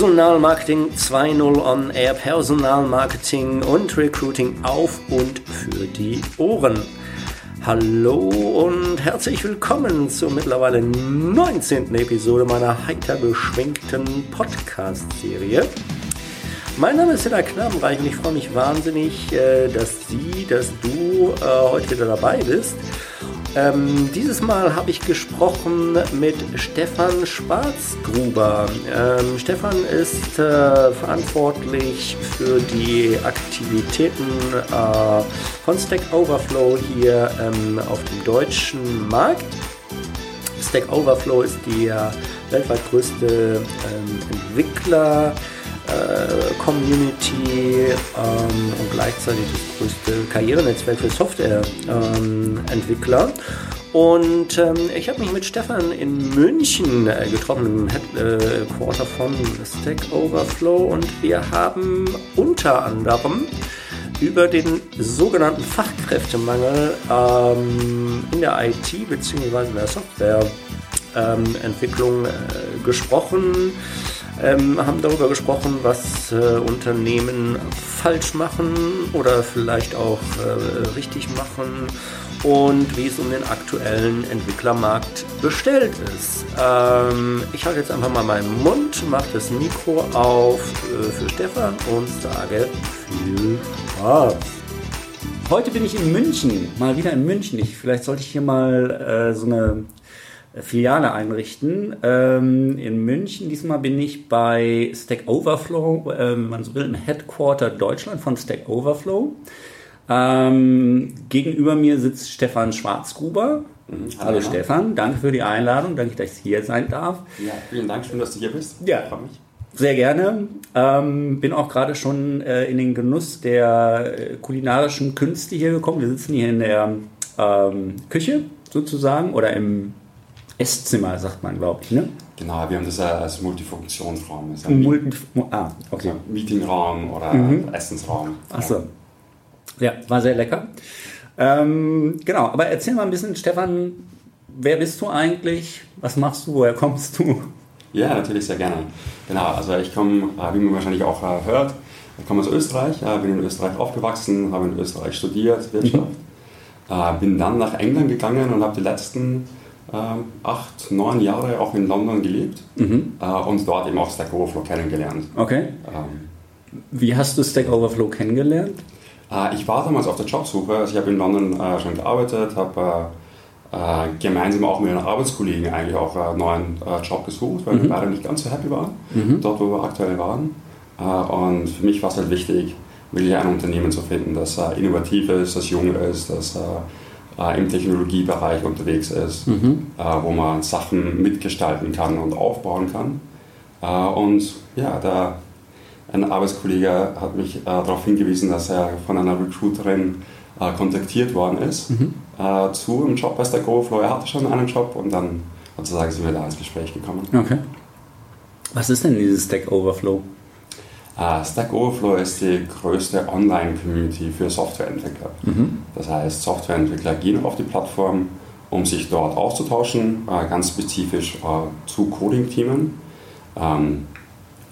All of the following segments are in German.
Personalmarketing 2.0 on Air, Personalmarketing und Recruiting auf und für die Ohren. Hallo und herzlich willkommen zur mittlerweile 19. Episode meiner heiter beschwingten Podcast-Serie. Mein Name ist Hilla Knabenreich und ich freue mich wahnsinnig, äh, dass Sie, dass du äh, heute wieder dabei bist. Ähm, dieses Mal habe ich gesprochen mit Stefan Schwarzgruber. Ähm, Stefan ist äh, verantwortlich für die Aktivitäten äh, von Stack Overflow hier ähm, auf dem deutschen Markt. Stack Overflow ist äh, weltweit größte ähm, Entwickler. Community ähm, und gleichzeitig das größte Karrierenetzwerk für Softwareentwickler. Ähm, und ähm, ich habe mich mit Stefan in München äh, getroffen, im Headquarter äh, von Stack Overflow und wir haben unter anderem über den sogenannten Fachkräftemangel ähm, in der IT bzw. in der Softwareentwicklung äh, gesprochen ähm, haben darüber gesprochen, was äh, Unternehmen falsch machen oder vielleicht auch äh, richtig machen und wie es um den aktuellen Entwicklermarkt bestellt ist. Ähm, ich halte jetzt einfach mal meinen Mund, mache das Mikro auf äh, für Stefan und sage viel Spaß. Heute bin ich in München, mal wieder in München. Ich, vielleicht sollte ich hier mal äh, so eine Filiale einrichten. Ähm, in München, diesmal bin ich bei Stack Overflow, äh, wenn man so will, im Headquarter Deutschland von Stack Overflow. Ähm, gegenüber mir sitzt Stefan Schwarzgruber. Mhm. Hallo, Hallo Stefan, danke für die Einladung, danke, dass ich hier sein darf. Ja, vielen Dank, schön, dass du hier bist. Ja, mich. Sehr gerne. Ähm, bin auch gerade schon äh, in den Genuss der äh, kulinarischen Künste hier gekommen. Wir sitzen hier in der ähm, Küche sozusagen oder im Esszimmer, sagt man, glaube ich. Ne? Genau, wir haben das als Multifunktionsraum. Also Multi ah, okay. Also Meetingraum oder mhm. Essensraum. Achso. Ja, war sehr lecker. Ähm, genau, aber erzähl mal ein bisschen, Stefan, wer bist du eigentlich? Was machst du? Woher kommst du? Ja, natürlich sehr gerne. Genau, also ich komme, äh, wie man wahrscheinlich auch äh, hört, ich komme aus Österreich, äh, bin in Österreich aufgewachsen, habe in Österreich studiert, Wirtschaft. Mhm. Bin dann nach England gegangen und habe die letzten acht, neun Jahre auch in London gelebt mhm. äh, und dort eben auch Stack Overflow kennengelernt. Okay. Ähm, Wie hast du Stack Overflow kennengelernt? Äh, ich war damals auf der Jobsuche. Also ich habe in London äh, schon gearbeitet, habe gemeinsam auch mit einem Arbeitskollegen eigentlich auch einen neuen Job gesucht, weil mhm. wir beide nicht ganz so happy waren, mhm. dort wo wir aktuell waren. und für mich war es halt wichtig, wirklich ein Unternehmen zu finden, das innovativ ist, das jung ist, das äh, im Technologiebereich unterwegs ist, mhm. äh, wo man Sachen mitgestalten kann und aufbauen kann. Äh, und ja, da ein Arbeitskollege hat mich äh, darauf hingewiesen, dass er von einer Recruiterin äh, kontaktiert worden ist mhm. Zu einem Job bei Stack Overflow. Er hatte schon einen Job und dann sozusagen sind wir da ins Gespräch gekommen. Okay. Was ist denn dieses Stack Overflow? Uh, Stack Overflow ist die größte Online-Community für Softwareentwickler. Mhm. Das heißt, Softwareentwickler gehen auf die Plattform, um sich dort auszutauschen, uh, ganz spezifisch uh, zu Coding-Teamen. Um, ähm,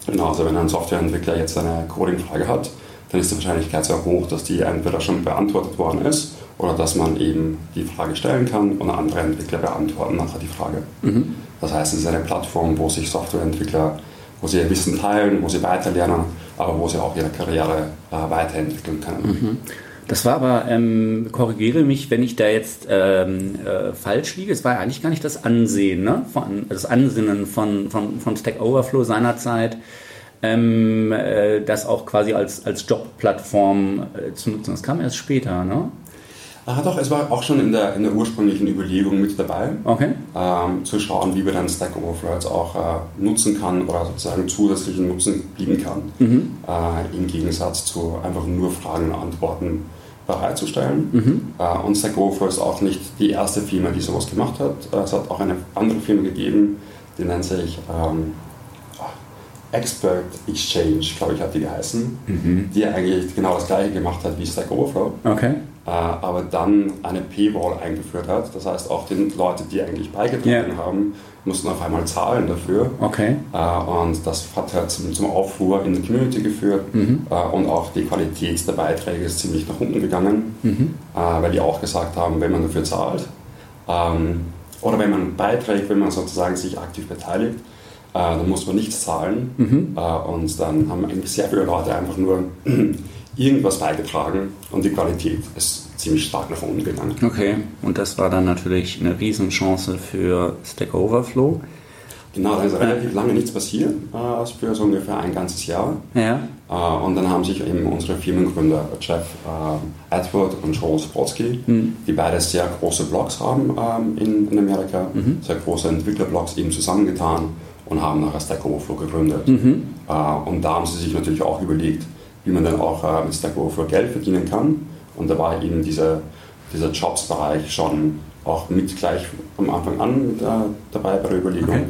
genau, also wenn ein Softwareentwickler jetzt eine Coding-Frage hat, dann ist die Wahrscheinlichkeit sehr hoch, dass die entweder schon beantwortet worden ist oder dass man eben die Frage stellen kann und andere Entwickler beantworten nachher die Frage. Mhm. Das heißt, es ist eine Plattform, wo sich Softwareentwickler wo sie ihr Wissen teilen, wo sie weiterlernen, aber wo sie auch ihre Karriere äh, weiterentwickeln können. Mhm. Das war aber, ähm, korrigiere mich, wenn ich da jetzt ähm, äh, falsch liege, es war ja eigentlich gar nicht das Ansehen, ne? von, das Ansinnen von, von, von Stack Overflow seinerzeit, ähm, äh, das auch quasi als, als Jobplattform äh, zu nutzen. Das kam erst später, ne? Ah, doch, es war auch schon in der, in der ursprünglichen Überlegung mit dabei, okay. ähm, zu schauen, wie wir dann Stack Overflow jetzt auch äh, nutzen kann oder sozusagen zusätzlichen Nutzen bieten kann, mhm. äh, im Gegensatz zu einfach nur Fragen und Antworten bereitzustellen. Mhm. Äh, und Stack Overflow ist auch nicht die erste Firma, die sowas gemacht hat. Äh, es hat auch eine andere Firma gegeben, die nennt sich ähm, Expert Exchange, glaube ich, hat die geheißen, mhm. die eigentlich genau das gleiche gemacht hat wie Stack Overflow. Okay aber dann eine Paywall eingeführt hat. Das heißt, auch die Leute, die eigentlich beigetragen Ja. haben, mussten auf einmal zahlen dafür. Okay. Äh, Und das hat halt zum, zum Aufruhr in der Community geführt äh, und auch die Qualität der Beiträge ist ziemlich nach unten gegangen, äh, weil die auch gesagt haben, wenn man dafür zahlt ähm, oder wenn man beiträgt, wenn man sozusagen sich aktiv beteiligt, äh, dann muss man nichts zahlen äh, und dann haben eigentlich sehr viele Leute einfach nur irgendwas beigetragen und die Qualität ist ziemlich stark nach unten gegangen. Okay. Und das war dann natürlich eine Riesenchance für Stack Overflow. Genau, da ist relativ lange nichts passiert, äh, für so ungefähr ein ganzes Jahr. Ja. Äh, Und dann haben sich eben unsere Firmengründer Jeff äh, Edward und Joel Spotsky, die beide sehr große Blogs haben ähm, in, in Amerika, sehr große Entwicklerblogs eben zusammengetan und haben nachher Stack Overflow gegründet. Äh, Und da haben sie sich natürlich auch überlegt, wie man dann auch äh, mit Stack Overflow Geld verdienen kann. Und da war eben dieser, dieser Jobs-Bereich schon auch mit gleich am Anfang an mit, äh, dabei bei der Überlegung Okay.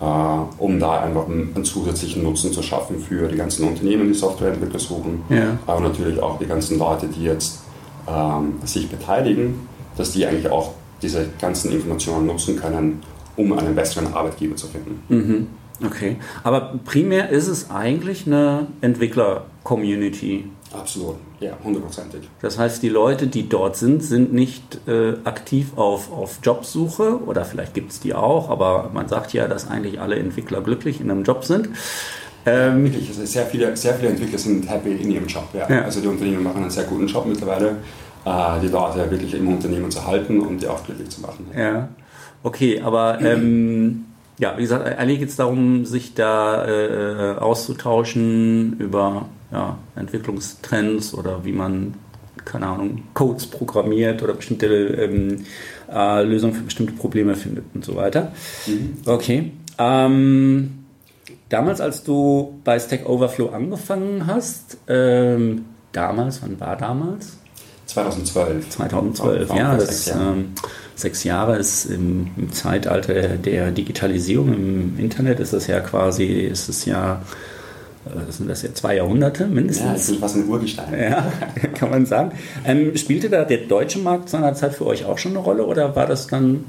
äh, um da einfach einen, zusätzlichen Nutzen zu schaffen für die ganzen Unternehmen, die Softwareentwickler suchen, Ja. aber natürlich auch die ganzen Leute, die jetzt ähm, sich beteiligen, dass die eigentlich auch diese ganzen Informationen nutzen können, um einen besseren Arbeitgeber zu finden. Okay. Aber primär ist es eigentlich eine Entwickler-Community. Absolut, ja, hundertprozentig. Das heißt, die Leute, die dort sind, sind nicht äh, aktiv auf, auf Jobsuche oder vielleicht gibt es die auch, aber man sagt ja, dass eigentlich alle Entwickler glücklich in einem Job sind. Ähm, Wirklich, also sehr, viele, sehr viele Entwickler sind happy in ihrem Job. Ja. Ja. Also die Unternehmen machen einen sehr guten Job mittlerweile, äh, die Leute wirklich im Unternehmen zu halten und die auch glücklich zu machen. ja, okay, aber ähm, ja, wie gesagt, eigentlich geht es darum, sich da äh, auszutauschen über ja, Entwicklungstrends oder wie man, keine Ahnung, Codes programmiert oder bestimmte ähm, äh, Lösungen für bestimmte Probleme findet und so weiter. Okay. Ähm, damals, als du bei Stack Overflow angefangen hast, ähm, damals, wann war damals? 2012. 2012, Vor- ja, das Jahren. ähm, sechs Jahre ist im, im Zeitalter der Digitalisierung im Internet ist das ja quasi, ist es ja, äh, sind das ja zwei Jahrhunderte Ja, ich mindestens. bin fast ein Urgestein. Ja, kann man sagen. Ähm, spielte da der deutsche Markt seinerzeit für euch auch schon eine Rolle oder war das dann?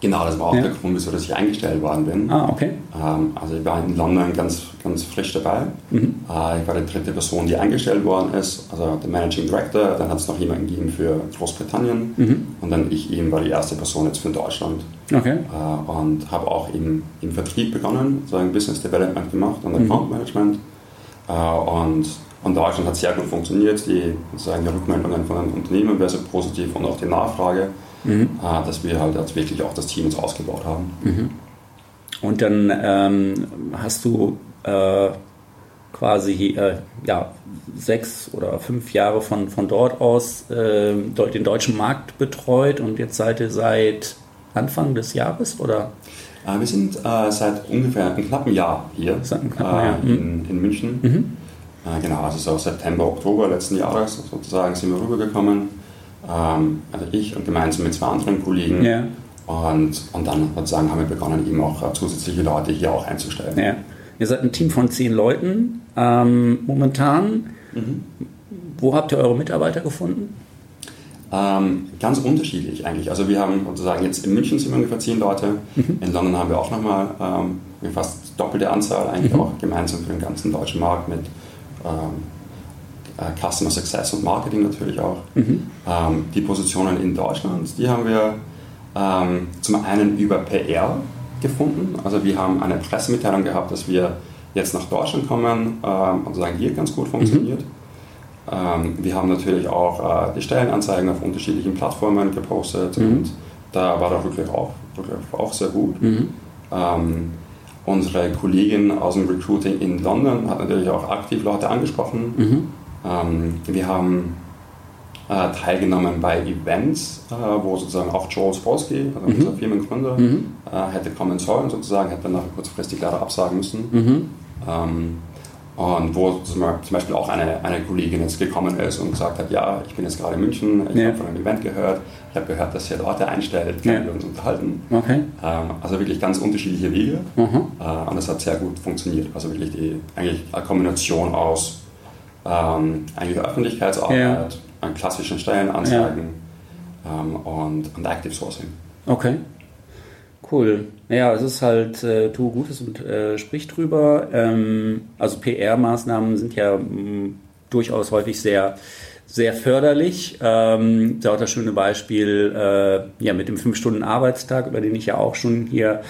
Genau, das war auch Ja. der Grund, wieso dass ich eingestellt worden bin. Ah, okay. Ähm, also ich war in London ganz, ganz frisch dabei. Mhm. Äh, ich war die dritte Person, die eingestellt worden ist. Also der Managing Director, dann hat es noch jemanden gegeben für Großbritannien Mhm. und dann ich eben war die erste Person jetzt für Deutschland. Okay. Äh, und habe auch im, im Vertrieb begonnen, so ein Business Development gemacht und Mhm. Account Management. Äh, und, und Deutschland hat sehr gut funktioniert. Die, sozusagen die Rückmeldungen von den Unternehmen wäre sehr positiv und auch die Nachfrage, Mhm. äh, dass wir halt jetzt wirklich auch das Team jetzt ausgebaut haben. Und dann ähm, hast du äh, quasi äh, ja, sechs oder fünf Jahre von, von dort aus äh, deu- den deutschen Markt betreut und jetzt seid ihr seit Anfang des Jahres oder? Äh, wir sind äh, seit ungefähr einem knappen Jahr hier Seit einem knappen äh, Jahr, mhm. in, in München. Äh, genau, also so September, Oktober letzten Jahres sozusagen sind wir rübergekommen. Ähm, also ich und gemeinsam mit zwei anderen Kollegen. Ja. Und, und dann sozusagen haben wir begonnen, eben auch äh, zusätzliche Leute hier auch einzustellen. Ja. Ihr seid ein Team von zehn Leuten ähm, momentan. Wo habt ihr eure Mitarbeiter gefunden? Ähm, ganz unterschiedlich eigentlich. Also wir haben sozusagen jetzt in München sind wir ungefähr zehn Leute, in London haben wir auch nochmal ähm, fast doppelte Anzahl, eigentlich auch gemeinsam für den ganzen deutschen Markt mit ähm, äh, Customer Success und Marketing natürlich auch. Ähm, die Positionen in Deutschland, die haben wir ähm, zum einen über PR gefunden. Also wir haben eine Pressemitteilung gehabt, dass wir jetzt nach Deutschland kommen ähm, und sagen, hier ganz gut funktioniert. Ähm, wir haben natürlich auch äh, die Stellenanzeigen auf unterschiedlichen Plattformen gepostet und da war der Rücklauf auch, Rücklauf auch sehr gut. Ähm, unsere Kollegin aus dem Recruiting in London hat natürlich auch aktiv Leute angesprochen. Ähm, wir haben äh, teilgenommen bei Events, äh, wo sozusagen auch Joel Spolsky, also unser Firmengründer, äh, hätte kommen sollen, sozusagen, hätte dann nachher kurzfristig leider absagen müssen. Ähm, und wo zum Beispiel auch eine, eine Kollegin jetzt gekommen ist und gesagt hat, ja, ich bin jetzt gerade in München, ich Ja. habe von einem Event gehört, ich habe gehört, dass ihr Leute einstellt, können Ja. wir uns unterhalten. Okay. Ähm, also wirklich ganz unterschiedliche Wege Mhm. äh, und das hat sehr gut funktioniert. Also wirklich die, eigentlich eine Kombination aus ähm, eigentlich Öffentlichkeitsarbeit, an klassischen Stellenanzeigen ja. ähm, und, und Active Sourcing. Okay. Cool. Ja, es ist halt, äh, tu Gutes und äh, sprich drüber. Ähm, also PR-Maßnahmen sind ja mh, mm, durchaus häufig sehr, sehr förderlich. Ähm, da auch das schöne Beispiel äh, ja, mit dem 5-Stunden-Arbeitstag, über den ich ja auch schon hier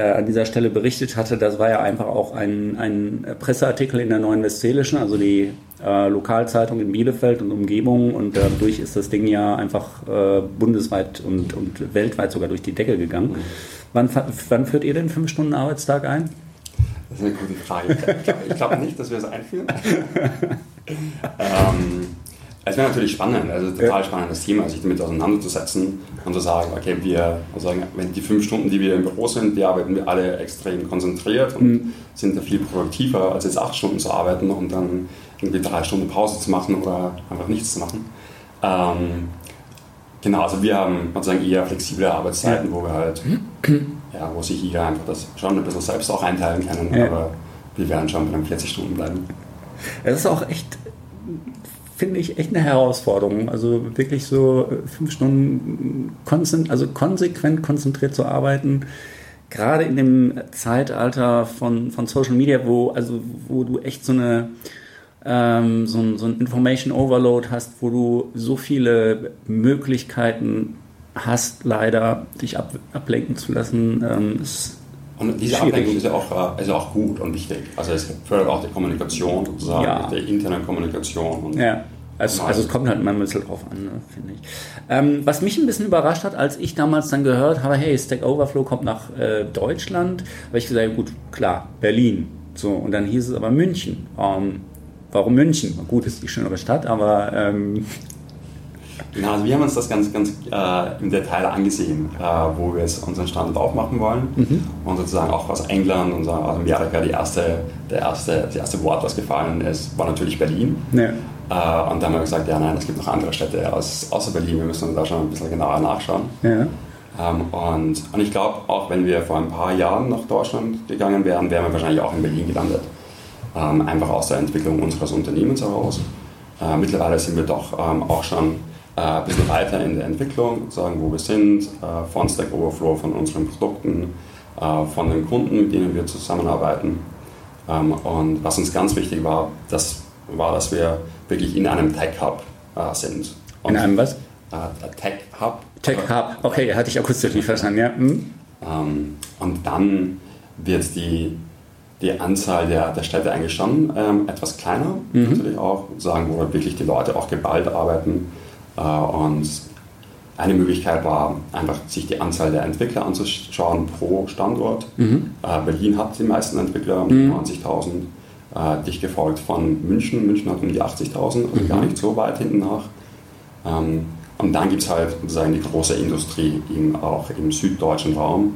an dieser Stelle berichtet hatte. Das war ja einfach auch ein, ein Presseartikel in der Neuen Westfälischen, also die äh, Lokalzeitung in Bielefeld und Umgebung. Und dadurch ist das Ding ja einfach äh, bundesweit und, und weltweit sogar durch die Decke gegangen. Wann, wann führt ihr den 5-Stunden-Arbeitstag ein? Das ist eine gute Frage. Ich glaube glaub nicht, dass wir es einführen. ähm, es wäre natürlich spannend, also total spannendes Thema, sich damit auseinanderzusetzen und zu sagen, okay, wir sagen, wenn die fünf Stunden, die wir im Büro sind, die arbeiten wir alle extrem konzentriert und mhm. sind da viel produktiver, als jetzt acht Stunden zu arbeiten und dann irgendwie drei Stunden Pause zu machen oder einfach nichts zu machen. Ähm, genau, also wir haben sozusagen eher flexible Arbeitszeiten, ja. wo wir halt, ja, wo sich jeder einfach das schon ein bisschen selbst auch einteilen können, ja. aber wir werden schon bei den 40 Stunden bleiben. Es ist auch echt finde ich echt eine Herausforderung. Also wirklich so fünf Stunden konzent also konsequent konzentriert zu arbeiten. Gerade in dem Zeitalter von, von Social Media, wo, also, wo du echt so eine ähm, so, ein, so ein Information Overload hast, wo du so viele Möglichkeiten hast, leider dich ab, ablenken zu lassen. Ähm, und diese schwierig. Ablenkung ist ja, auch, ist ja auch gut und wichtig. Also es fördert auch die Kommunikation sozusagen, ja. die interne Kommunikation. ja. Also, also, es kommt halt immer ein bisschen drauf an, ne, finde ich. Ähm, was mich ein bisschen überrascht hat, als ich damals dann gehört habe, hey, Stack Overflow kommt nach äh, Deutschland, habe ich gesagt, gut, klar, Berlin. So, und dann hieß es aber München. Ähm, warum München? Gut, ist die schönere Stadt, aber ähm, Genau, also wir haben uns das ganz, ganz äh, im Detail angesehen, äh, wo wir jetzt unseren Standort aufmachen wollen. Mhm. Und sozusagen auch aus England und aus Amerika die erste, der erste, das erste Wort, was gefallen ist, war natürlich Berlin. Ja. Äh, und dann haben wir gesagt, ja nein, es gibt noch andere Städte aus, außer Berlin, wir müssen da schon ein bisschen genauer nachschauen. Ja. Ähm, und, und ich glaube, auch wenn wir vor ein paar Jahren nach Deutschland gegangen wären, wären wir wahrscheinlich auch in Berlin gelandet. Ähm, einfach aus der Entwicklung unseres Unternehmens heraus. Äh, mittlerweile sind wir doch ähm, auch schon ein bisschen weiter in der Entwicklung, sagen, wo wir sind, äh, von Stack Overflow, von unseren Produkten, äh, von den Kunden, mit denen wir zusammenarbeiten. Ähm, und was uns ganz wichtig war, das war, dass wir wirklich in einem Tech Hub sind. Und in einem was? Tech Hub. Tech Hub, okay, hatte ich akustisch nicht verstanden, ja. Hm. Ähm, und dann wird die, die Anzahl der, der Städte eigentlich schon ähm, etwas kleiner, mhm. natürlich auch, sagen, wo wirklich die Leute auch geballt arbeiten äh, und eine Möglichkeit war einfach, sich die Anzahl der Entwickler anzuschauen pro Standort. Mhm. Äh, Berlin hat die meisten Entwickler, mhm. 90.000, äh, dicht gefolgt von München. München hat um die 80.000, also mhm. gar nicht so weit hinten nach. Ähm, und dann gibt es halt sozusagen die große Industrie im, auch im süddeutschen Raum,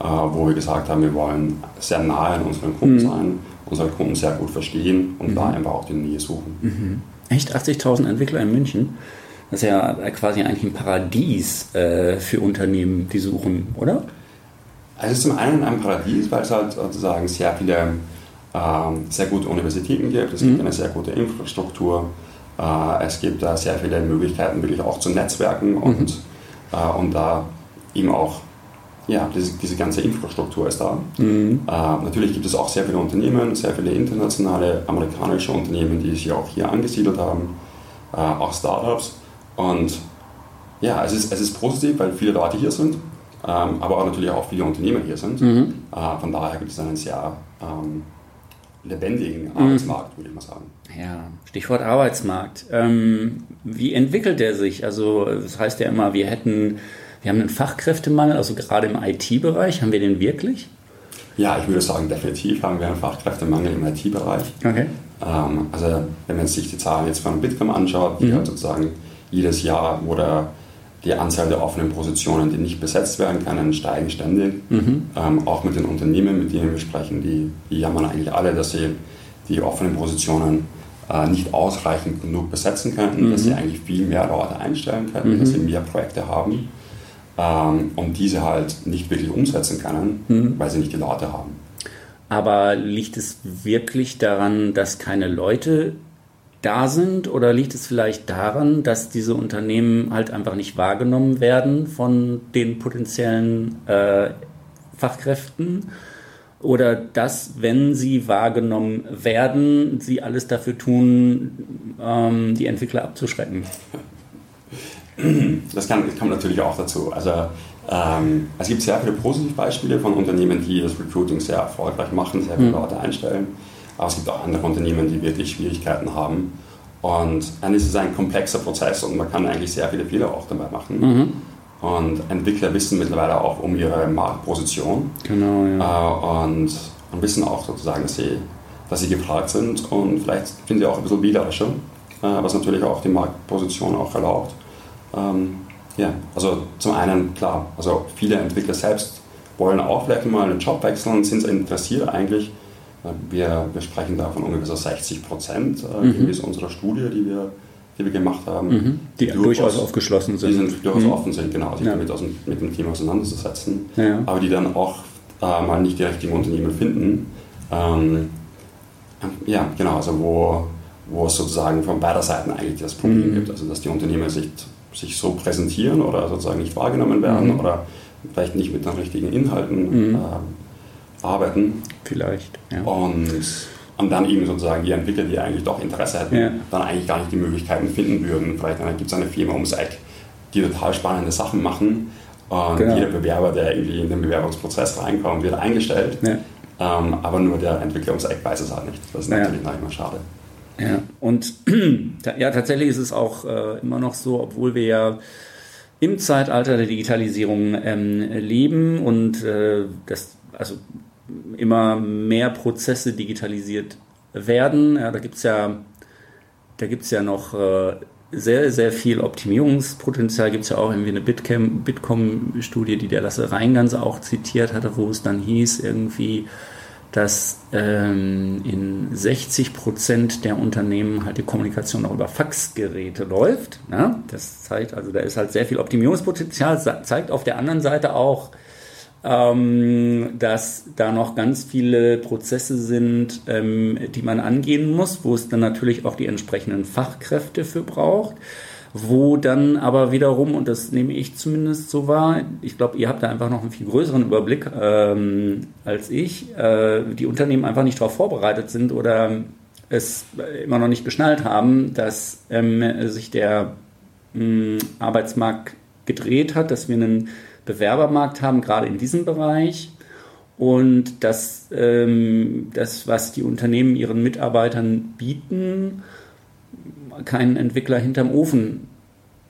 wo wir gesagt haben, wir wollen sehr nahe an unseren Kunden mhm. sein, unsere Kunden sehr gut verstehen und da mhm. einfach auch die Nähe suchen. Mhm. Echt 80.000 Entwickler in München? Das ist ja quasi eigentlich ein Paradies äh, für Unternehmen, die suchen, oder? Also es ist zum einen ein Paradies, weil es halt sozusagen sehr viele ähm, sehr gute Universitäten gibt, es mhm. gibt eine sehr gute Infrastruktur, äh, es gibt da sehr viele Möglichkeiten, wirklich auch zu netzwerken und, mhm. und da eben auch ja, diese, diese ganze Infrastruktur ist da. Mhm. Äh, natürlich gibt es auch sehr viele Unternehmen, sehr viele internationale amerikanische Unternehmen, die sich auch hier angesiedelt haben, äh, auch Startups. Und ja, es ist, es ist positiv, weil viele Leute hier sind, ähm, aber auch natürlich auch viele Unternehmer hier sind. Mhm. Äh, von daher gibt es einen sehr ähm, lebendigen mhm. Arbeitsmarkt, würde ich mal sagen. Ja, Stichwort Arbeitsmarkt. Ähm, wie entwickelt der sich? Also, das heißt ja immer, wir hätten, wir haben einen Fachkräftemangel, also gerade im IT-Bereich. Haben wir den wirklich? Ja, ich würde sagen, definitiv haben wir einen Fachkräftemangel im IT-Bereich. Okay. Ähm, also, wenn man sich die Zahlen jetzt von Bitkom anschaut, die mhm. halt sozusagen jedes Jahr oder die Anzahl der offenen Positionen, die nicht besetzt werden können, steigen ständig. Mhm. Ähm, auch mit den Unternehmen, mit denen wir sprechen, die, die jammern eigentlich alle, dass sie die offenen Positionen äh, nicht ausreichend genug besetzen könnten, mhm. dass sie eigentlich viel mehr Leute einstellen könnten, mhm. dass sie mehr Projekte haben ähm, und diese halt nicht wirklich umsetzen können, mhm. weil sie nicht die Leute haben. Aber liegt es wirklich daran, dass keine Leute da sind oder liegt es vielleicht daran, dass diese Unternehmen halt einfach nicht wahrgenommen werden von den potenziellen äh, Fachkräften? Oder dass, wenn sie wahrgenommen werden, sie alles dafür tun, ähm, die Entwickler abzuschrecken? Das, kann, das kommt natürlich auch dazu. Also ähm, es gibt sehr viele Positivbeispiele von Unternehmen, die das Recruiting sehr erfolgreich machen, sehr viele mhm. Leute einstellen. Aber es gibt auch andere Unternehmen, die wirklich Schwierigkeiten haben. Und dann ist es ein komplexer Prozess und man kann eigentlich sehr viele Fehler auch dabei machen. Mhm. Und Entwickler wissen mittlerweile auch um ihre Marktposition. Genau, ja. Äh, und, und wissen auch sozusagen, dass sie, dass sie gefragt sind und vielleicht sind sie auch ein bisschen wählerischer, äh, was natürlich auch die Marktposition auch erlaubt. Ähm, ja, also zum einen, klar, also viele Entwickler selbst wollen auch vielleicht mal einen Job wechseln, sind interessiert eigentlich. Wir, wir sprechen da von ungefähr 60 Prozent, äh, mhm. gemäß unserer Studie, die wir, die wir gemacht haben. Mhm. Die, die durchaus, aufgeschlossen sind. Die sind durchaus mhm. offen sind, genau, sich ja. damit aus, mit dem Thema auseinanderzusetzen. Ja. Aber die dann auch äh, mal nicht die richtigen Unternehmen finden. Ähm, ja, genau, also wo, wo es sozusagen von beider Seiten eigentlich das Problem mhm. gibt. Also dass die Unternehmen sich sich so präsentieren oder sozusagen nicht wahrgenommen werden mhm. oder vielleicht nicht mit den richtigen Inhalten äh, arbeiten. Vielleicht. Ja. Und, und dann eben sozusagen die Entwickler, die eigentlich doch Interesse hätten, ja. dann eigentlich gar nicht die Möglichkeiten finden würden. Vielleicht gibt es eine Firma ums Eck, die total spannende Sachen machen. Und genau. jeder Bewerber, der irgendwie in den Bewerbungsprozess reinkommt, wird eingestellt. Ja. Ähm, aber nur der Entwickler ums Eck weiß es halt nicht. Das ist natürlich ja. manchmal schade. Ja, und ja, tatsächlich ist es auch äh, immer noch so, obwohl wir ja im Zeitalter der Digitalisierung ähm, leben und äh, das, also immer mehr Prozesse digitalisiert werden. Ja, da gibt es ja, da gibt's ja noch äh, sehr, sehr viel Optimierungspotenzial. Gibt es ja auch irgendwie eine Bitkom-Studie, die der Lasse Reingans auch zitiert hatte, wo es dann hieß, irgendwie dass ähm, in 60 Prozent der Unternehmen halt die Kommunikation auch über Faxgeräte läuft. Ne? Das zeigt, also da ist halt sehr viel Optimierungspotenzial, zeigt auf der anderen Seite auch, ähm, dass da noch ganz viele Prozesse sind, ähm, die man angehen muss, wo es dann natürlich auch die entsprechenden Fachkräfte für braucht. Wo dann aber wiederum, und das nehme ich zumindest so wahr, ich glaube, ihr habt da einfach noch einen viel größeren Überblick ähm, als ich, äh, die Unternehmen einfach nicht darauf vorbereitet sind oder es immer noch nicht geschnallt haben, dass ähm, sich der ähm, Arbeitsmarkt gedreht hat, dass wir einen Bewerbermarkt haben, gerade in diesem Bereich. Und dass ähm, das, was die Unternehmen ihren Mitarbeitern bieten, keinen Entwickler hinterm Ofen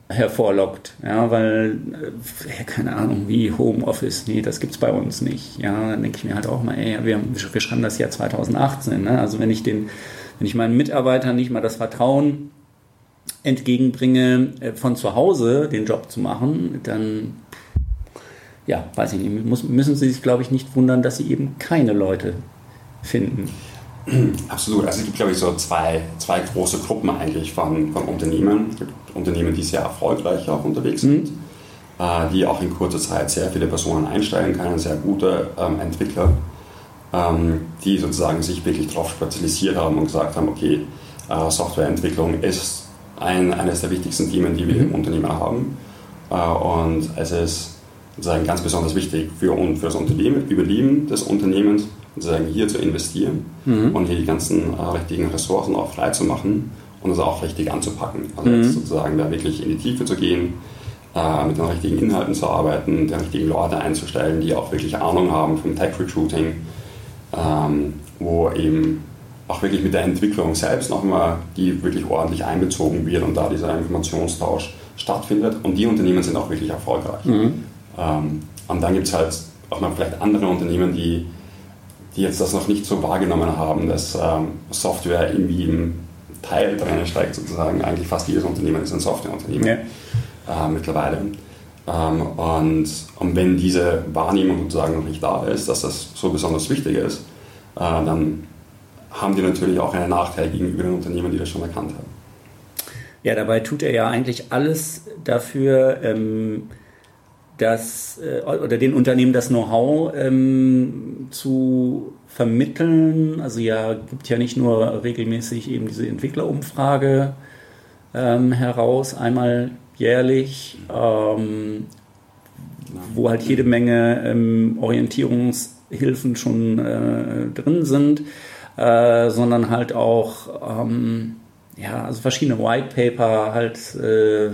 hervorlockt. Ja, weil, äh, keine Ahnung, wie Homeoffice, nee, das gibt es bei uns nicht. Ja, dann denke ich mir halt auch mal, ey, wir, wir schreiben das Jahr 2018. Ne? Also wenn ich den, wenn ich meinen Mitarbeitern nicht mal das Vertrauen entgegenbringe, äh, von zu Hause den Job zu machen, dann ja, weiß ich nicht, muss, müssen sie sich, glaube ich, nicht wundern, dass sie eben keine Leute finden. Absolut. Also es gibt, glaube ich, so zwei, zwei große Gruppen eigentlich von, von Unternehmen. Es gibt Unternehmen, die sehr erfolgreich auch unterwegs sind, mhm. äh, die auch in kurzer Zeit sehr viele Personen einstellen können, sehr gute ähm, Entwickler, ähm, die sozusagen sich wirklich darauf spezialisiert haben und gesagt haben, okay, äh, Softwareentwicklung ist ein, eines der wichtigsten Themen, die wir mhm. im Unternehmen haben. Äh, und es ist sozusagen ganz besonders wichtig für, für das Unternehmen, Überleben des Unternehmens, sozusagen hier zu investieren mhm. und hier die ganzen äh, richtigen Ressourcen auch frei zu machen und es auch richtig anzupacken. Also mhm. sozusagen da wirklich in die Tiefe zu gehen, äh, mit den richtigen Inhalten zu arbeiten, die richtigen Leute einzustellen, die auch wirklich Ahnung haben vom Tech-Recruiting, ähm, wo eben auch wirklich mit der Entwicklung selbst nochmal, die wirklich ordentlich einbezogen wird und da dieser Informationstausch stattfindet. Und die Unternehmen sind auch wirklich erfolgreich. Mhm. Ähm, und dann gibt es halt auch noch vielleicht andere Unternehmen, die die jetzt das noch nicht so wahrgenommen haben, dass ähm, Software irgendwie im Teil drin steckt, sozusagen. Eigentlich fast jedes Unternehmen ist ein Softwareunternehmen ja. äh, mittlerweile. Ähm, und, und wenn diese Wahrnehmung sozusagen noch nicht da ist, dass das so besonders wichtig ist, äh, dann haben die natürlich auch einen Nachteil gegenüber den Unternehmen, die das schon erkannt haben. Ja, dabei tut er ja eigentlich alles dafür, ähm, das äh, oder den Unternehmen das Know-how ähm, zu vermitteln. Also ja, gibt ja nicht nur regelmäßig eben diese Entwicklerumfrage ähm, heraus, einmal jährlich, ähm, wo halt jede Menge ähm, Orientierungshilfen schon äh, drin sind, äh, sondern halt auch ähm, ja, also verschiedene White Paper, halt, äh,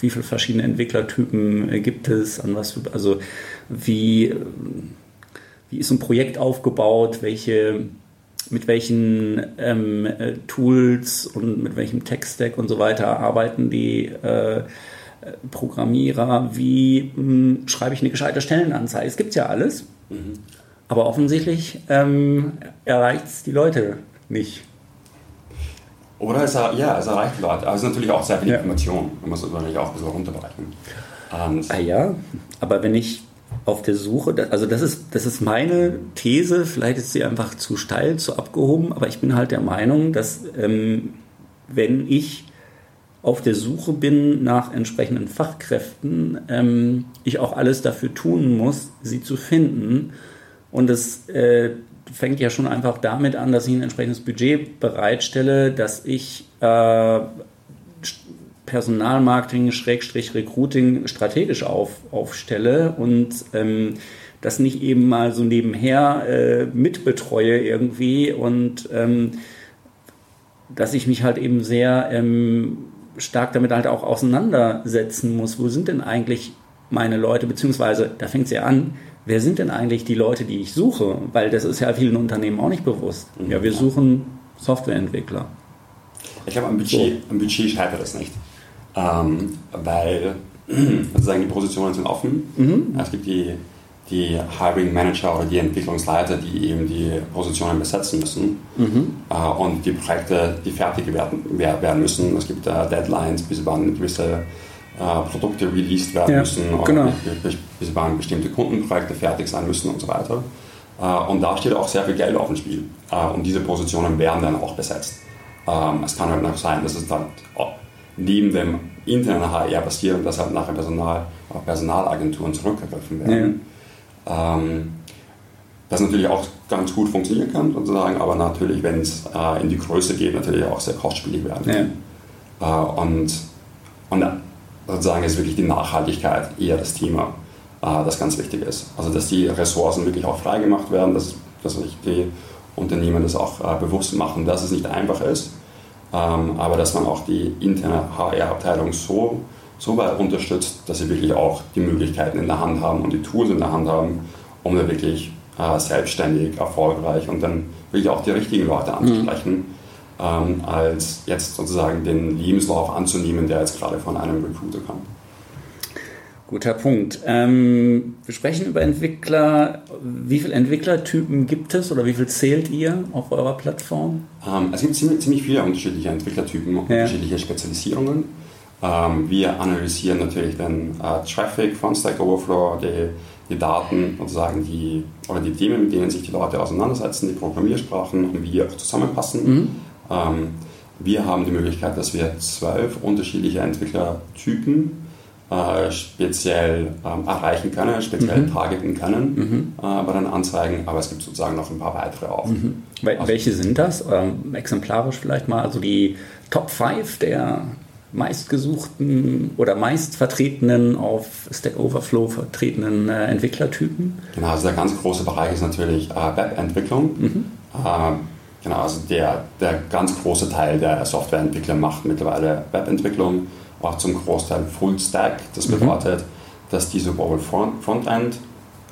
wie viele verschiedene Entwicklertypen äh, gibt es, an was, also wie, wie ist ein Projekt aufgebaut, welche, mit welchen ähm, äh, Tools und mit welchem Tech-Stack und so weiter arbeiten die äh, Programmierer, wie mh, hm, schreibe ich eine gescheite Stellenanzeige. Es gibt ja alles, mhm. aber offensichtlich ähm, erreicht es die Leute nicht. Oder es, ja, es erreicht Leute. Also natürlich auch sehr viel ja. Information. Man muss es natürlich auch ein bisschen runterbrechen. Und ah ja, aber wenn ich auf der Suche, also das ist, das ist meine These, vielleicht ist sie einfach zu steil, zu abgehoben, aber ich bin halt der Meinung, dass ähm, wenn ich auf der Suche bin nach entsprechenden Fachkräften, ähm, ich auch alles dafür tun muss, sie zu finden. Und es äh, fängt ja schon einfach damit an, dass ich ein entsprechendes Budget bereitstelle, dass ich äh, Personalmarketing, Schrägstrich Recruiting strategisch auf, aufstelle und ähm, das nicht eben mal so nebenher äh, mitbetreue irgendwie und ähm, dass ich mich halt eben sehr ähm, stark damit halt auch auseinandersetzen muss. Wo sind denn eigentlich meine Leute, beziehungsweise da fängt es ja an, wer sind denn eigentlich die Leute, die ich suche? Weil das ist ja vielen Unternehmen auch nicht bewusst. Mhm. Ja, wir suchen Softwareentwickler. Ich glaube, am Budget, so. am Budget scheitert es nicht. Ähm, weil sozusagen die Positionen sind offen. Mhm. Es gibt die, die Hiring Manager oder die Entwicklungsleiter, die eben die Positionen besetzen müssen. Mhm. Äh, und die Projekte, die fertig werden, werden müssen. Es gibt äh, Deadlines, bis wann gewisse äh, Produkte released werden ja, müssen oder genau. Bis, wann bestimmte Kundenprojekte fertig sein müssen und so weiter. Äh, und da steht auch sehr viel Geld auf dem Spiel. Äh, und diese Positionen werden dann auch besetzt. Ähm, es kann halt noch sein, dass es dann neben dem internen HR passiert und dass halt nachher Personal, auf Personalagenturen zurückgegriffen werden. Ja. Ähm, das natürlich auch ganz gut funktionieren kann, sozusagen, aber natürlich, wenn es äh, in die Größe geht, natürlich auch sehr kostspielig werden kann. Ja. Und, und sozusagen ist wirklich die Nachhaltigkeit eher das Thema, das ganz wichtig ist. Also dass die Ressourcen wirklich auch freigemacht werden, dass, dass sich die Unternehmen das auch äh, bewusst machen, dass es nicht einfach ist, ähm, aber dass man auch die interne HR-Abteilung so, so weit unterstützt, dass sie wirklich auch die Möglichkeiten in der Hand haben und die Tools in der Hand haben, um da wirklich äh, selbstständig, erfolgreich und dann wirklich auch die richtigen Leute anzusprechen. Mhm als jetzt sozusagen den Lebenslauf anzunehmen, der jetzt gerade von einem Recruiter kommt. Guter Punkt. Ähm, wir sprechen über Entwickler. Wie viele Entwicklertypen gibt es oder wie viel zählt ihr auf eurer Plattform? Ähm, es gibt ziemlich, ziemlich, viele unterschiedliche Entwicklertypen, ja. unterschiedliche Spezialisierungen. Ähm, wir analysieren natürlich den äh, Traffic von Stack Overflow, die, die Daten sozusagen die, oder die Themen, mit denen sich die Leute auseinandersetzen, die Programmiersprachen und wie die auch zusammenpassen. Mhm. Ähm, wir haben die Möglichkeit, dass wir zwölf unterschiedliche Entwicklertypen äh, speziell ähm, erreichen können, speziell mhm. targeten können mhm. äh, bei den Anzeigen, aber es gibt sozusagen noch ein paar weitere auch. Mhm. Also, welche sind das? Ähm, exemplarisch vielleicht mal, also die Top 5 der meistgesuchten oder meistvertretenen auf Stack Overflow vertretenen äh, Entwicklertypen? Genau, also der ganz große Bereich ist natürlich äh, Webentwicklung. Mhm. Äh, Genau, also der, der ganz große Teil der Softwareentwickler macht mittlerweile Webentwicklung, auch zum Großteil Full Stack. Das mhm. bedeutet, mhm. dass die sowohl Front, Frontend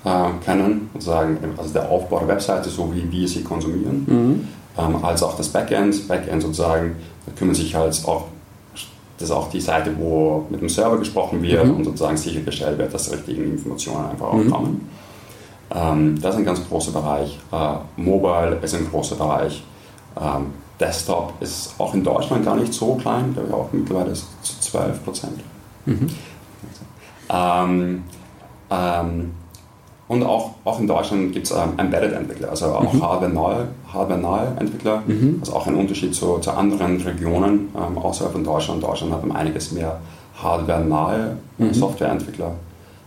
äh, kennen, sozusagen, also der Aufbau der Webseite, so wie wir sie konsumieren, mhm. ähm, als auch das Backend. Backend sozusagen, da kümmern sich halt auch, das ist auch die Seite, wo mit dem Server gesprochen wird mhm. und sozusagen sichergestellt wird, dass die richtigen Informationen einfach auch mhm. kommen. Ähm, das ist ein ganz großer Bereich. Äh, Mobile ist ein großer Bereich. Ähm, Desktop ist auch in Deutschland gar nicht so klein, glaube ich auch mittlerweile ist zu 12 Prozent. Mhm. Ähm, ähm, und auch, auch in Deutschland gibt es ähm, Embedded-Entwickler, also auch mhm. hardware-nahe Hardware Entwickler. Mhm. Das ist auch ein Unterschied zu, zu anderen Regionen ähm, außerhalb von Deutschland. Deutschland hat um einiges mehr hardware-nahe mhm. Softwareentwickler.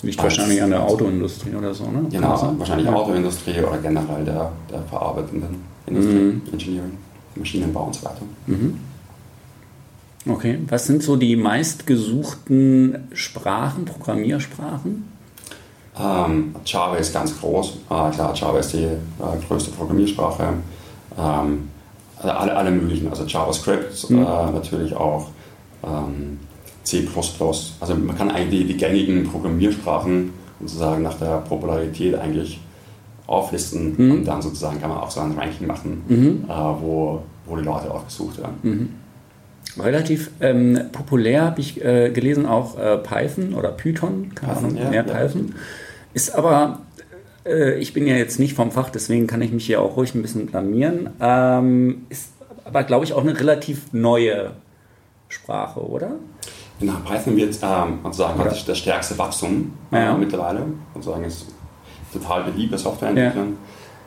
Liegt wahrscheinlich an der Autoindustrie oder so, ne? Genau, Also, wahrscheinlich ja. Autoindustrie oder generell der, der verarbeitenden Industrie, Mhm. Engineering, Maschinenbau und so weiter. Okay, was sind so die meistgesuchten Sprachen, Programmiersprachen? Ähm, Java ist ganz groß. Äh, klar, Java ist die äh, größte Programmiersprache. Ähm, also alle, alle möglichen, also JavaScript Mhm. äh, natürlich auch, ähm, C++. Also man kann eigentlich die, die gängigen Programmiersprachen sozusagen nach der Popularität eigentlich auflisten Mhm. und dann sozusagen kann man auch so ein Ranking machen, äh, wo, wo die Leute auch gesucht werden. Mhm. Relativ ähm, populär habe ich äh, gelesen auch äh, Python oder Python, keine Python, Ahnung, ja, ja, ja. Python. Ist aber, äh, ich bin ja jetzt nicht vom Fach, deswegen kann ich mich hier auch ruhig ein bisschen blamieren. Ähm, ist aber, glaube ich, auch eine relativ neue Sprache, oder? Nach Python wird ähm, sozusagen hat das stärkste Wachstum äh, Ja. mittlerweile. Sozusagen ist total beliebt bei Softwareentwicklern.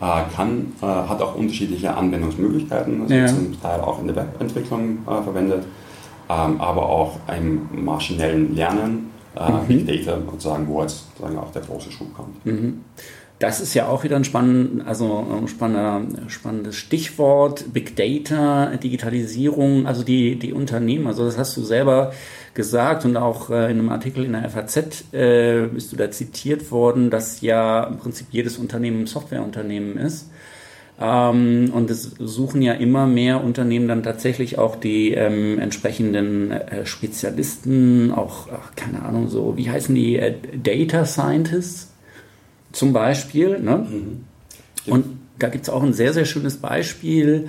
Äh, kann, äh, hat auch unterschiedliche Anwendungsmöglichkeiten, also Ja. zum Teil auch in der Webentwicklung äh, verwendet, ähm, aber auch im maschinellen Lernen, äh, Mhm. Big Data sozusagen, wo jetzt sozusagen auch der große Schub kommt. Das ist ja auch wieder ein, spannend, also spannender, spannendes Stichwort. Big Data, Digitalisierung, also die, die Unternehmen, also das hast du selber gesagt und auch äh, in einem Artikel in der FAZ äh, bist du da zitiert worden, dass ja im Prinzip jedes Unternehmen ein Softwareunternehmen ist. Ähm, und es suchen ja immer mehr Unternehmen dann tatsächlich auch die ähm, entsprechenden äh, Spezialisten, auch, ach, keine Ahnung, so, wie heißen die, äh, Data Scientists zum Beispiel. Ne? Ja. Und da gibt es auch ein sehr, sehr schönes Beispiel.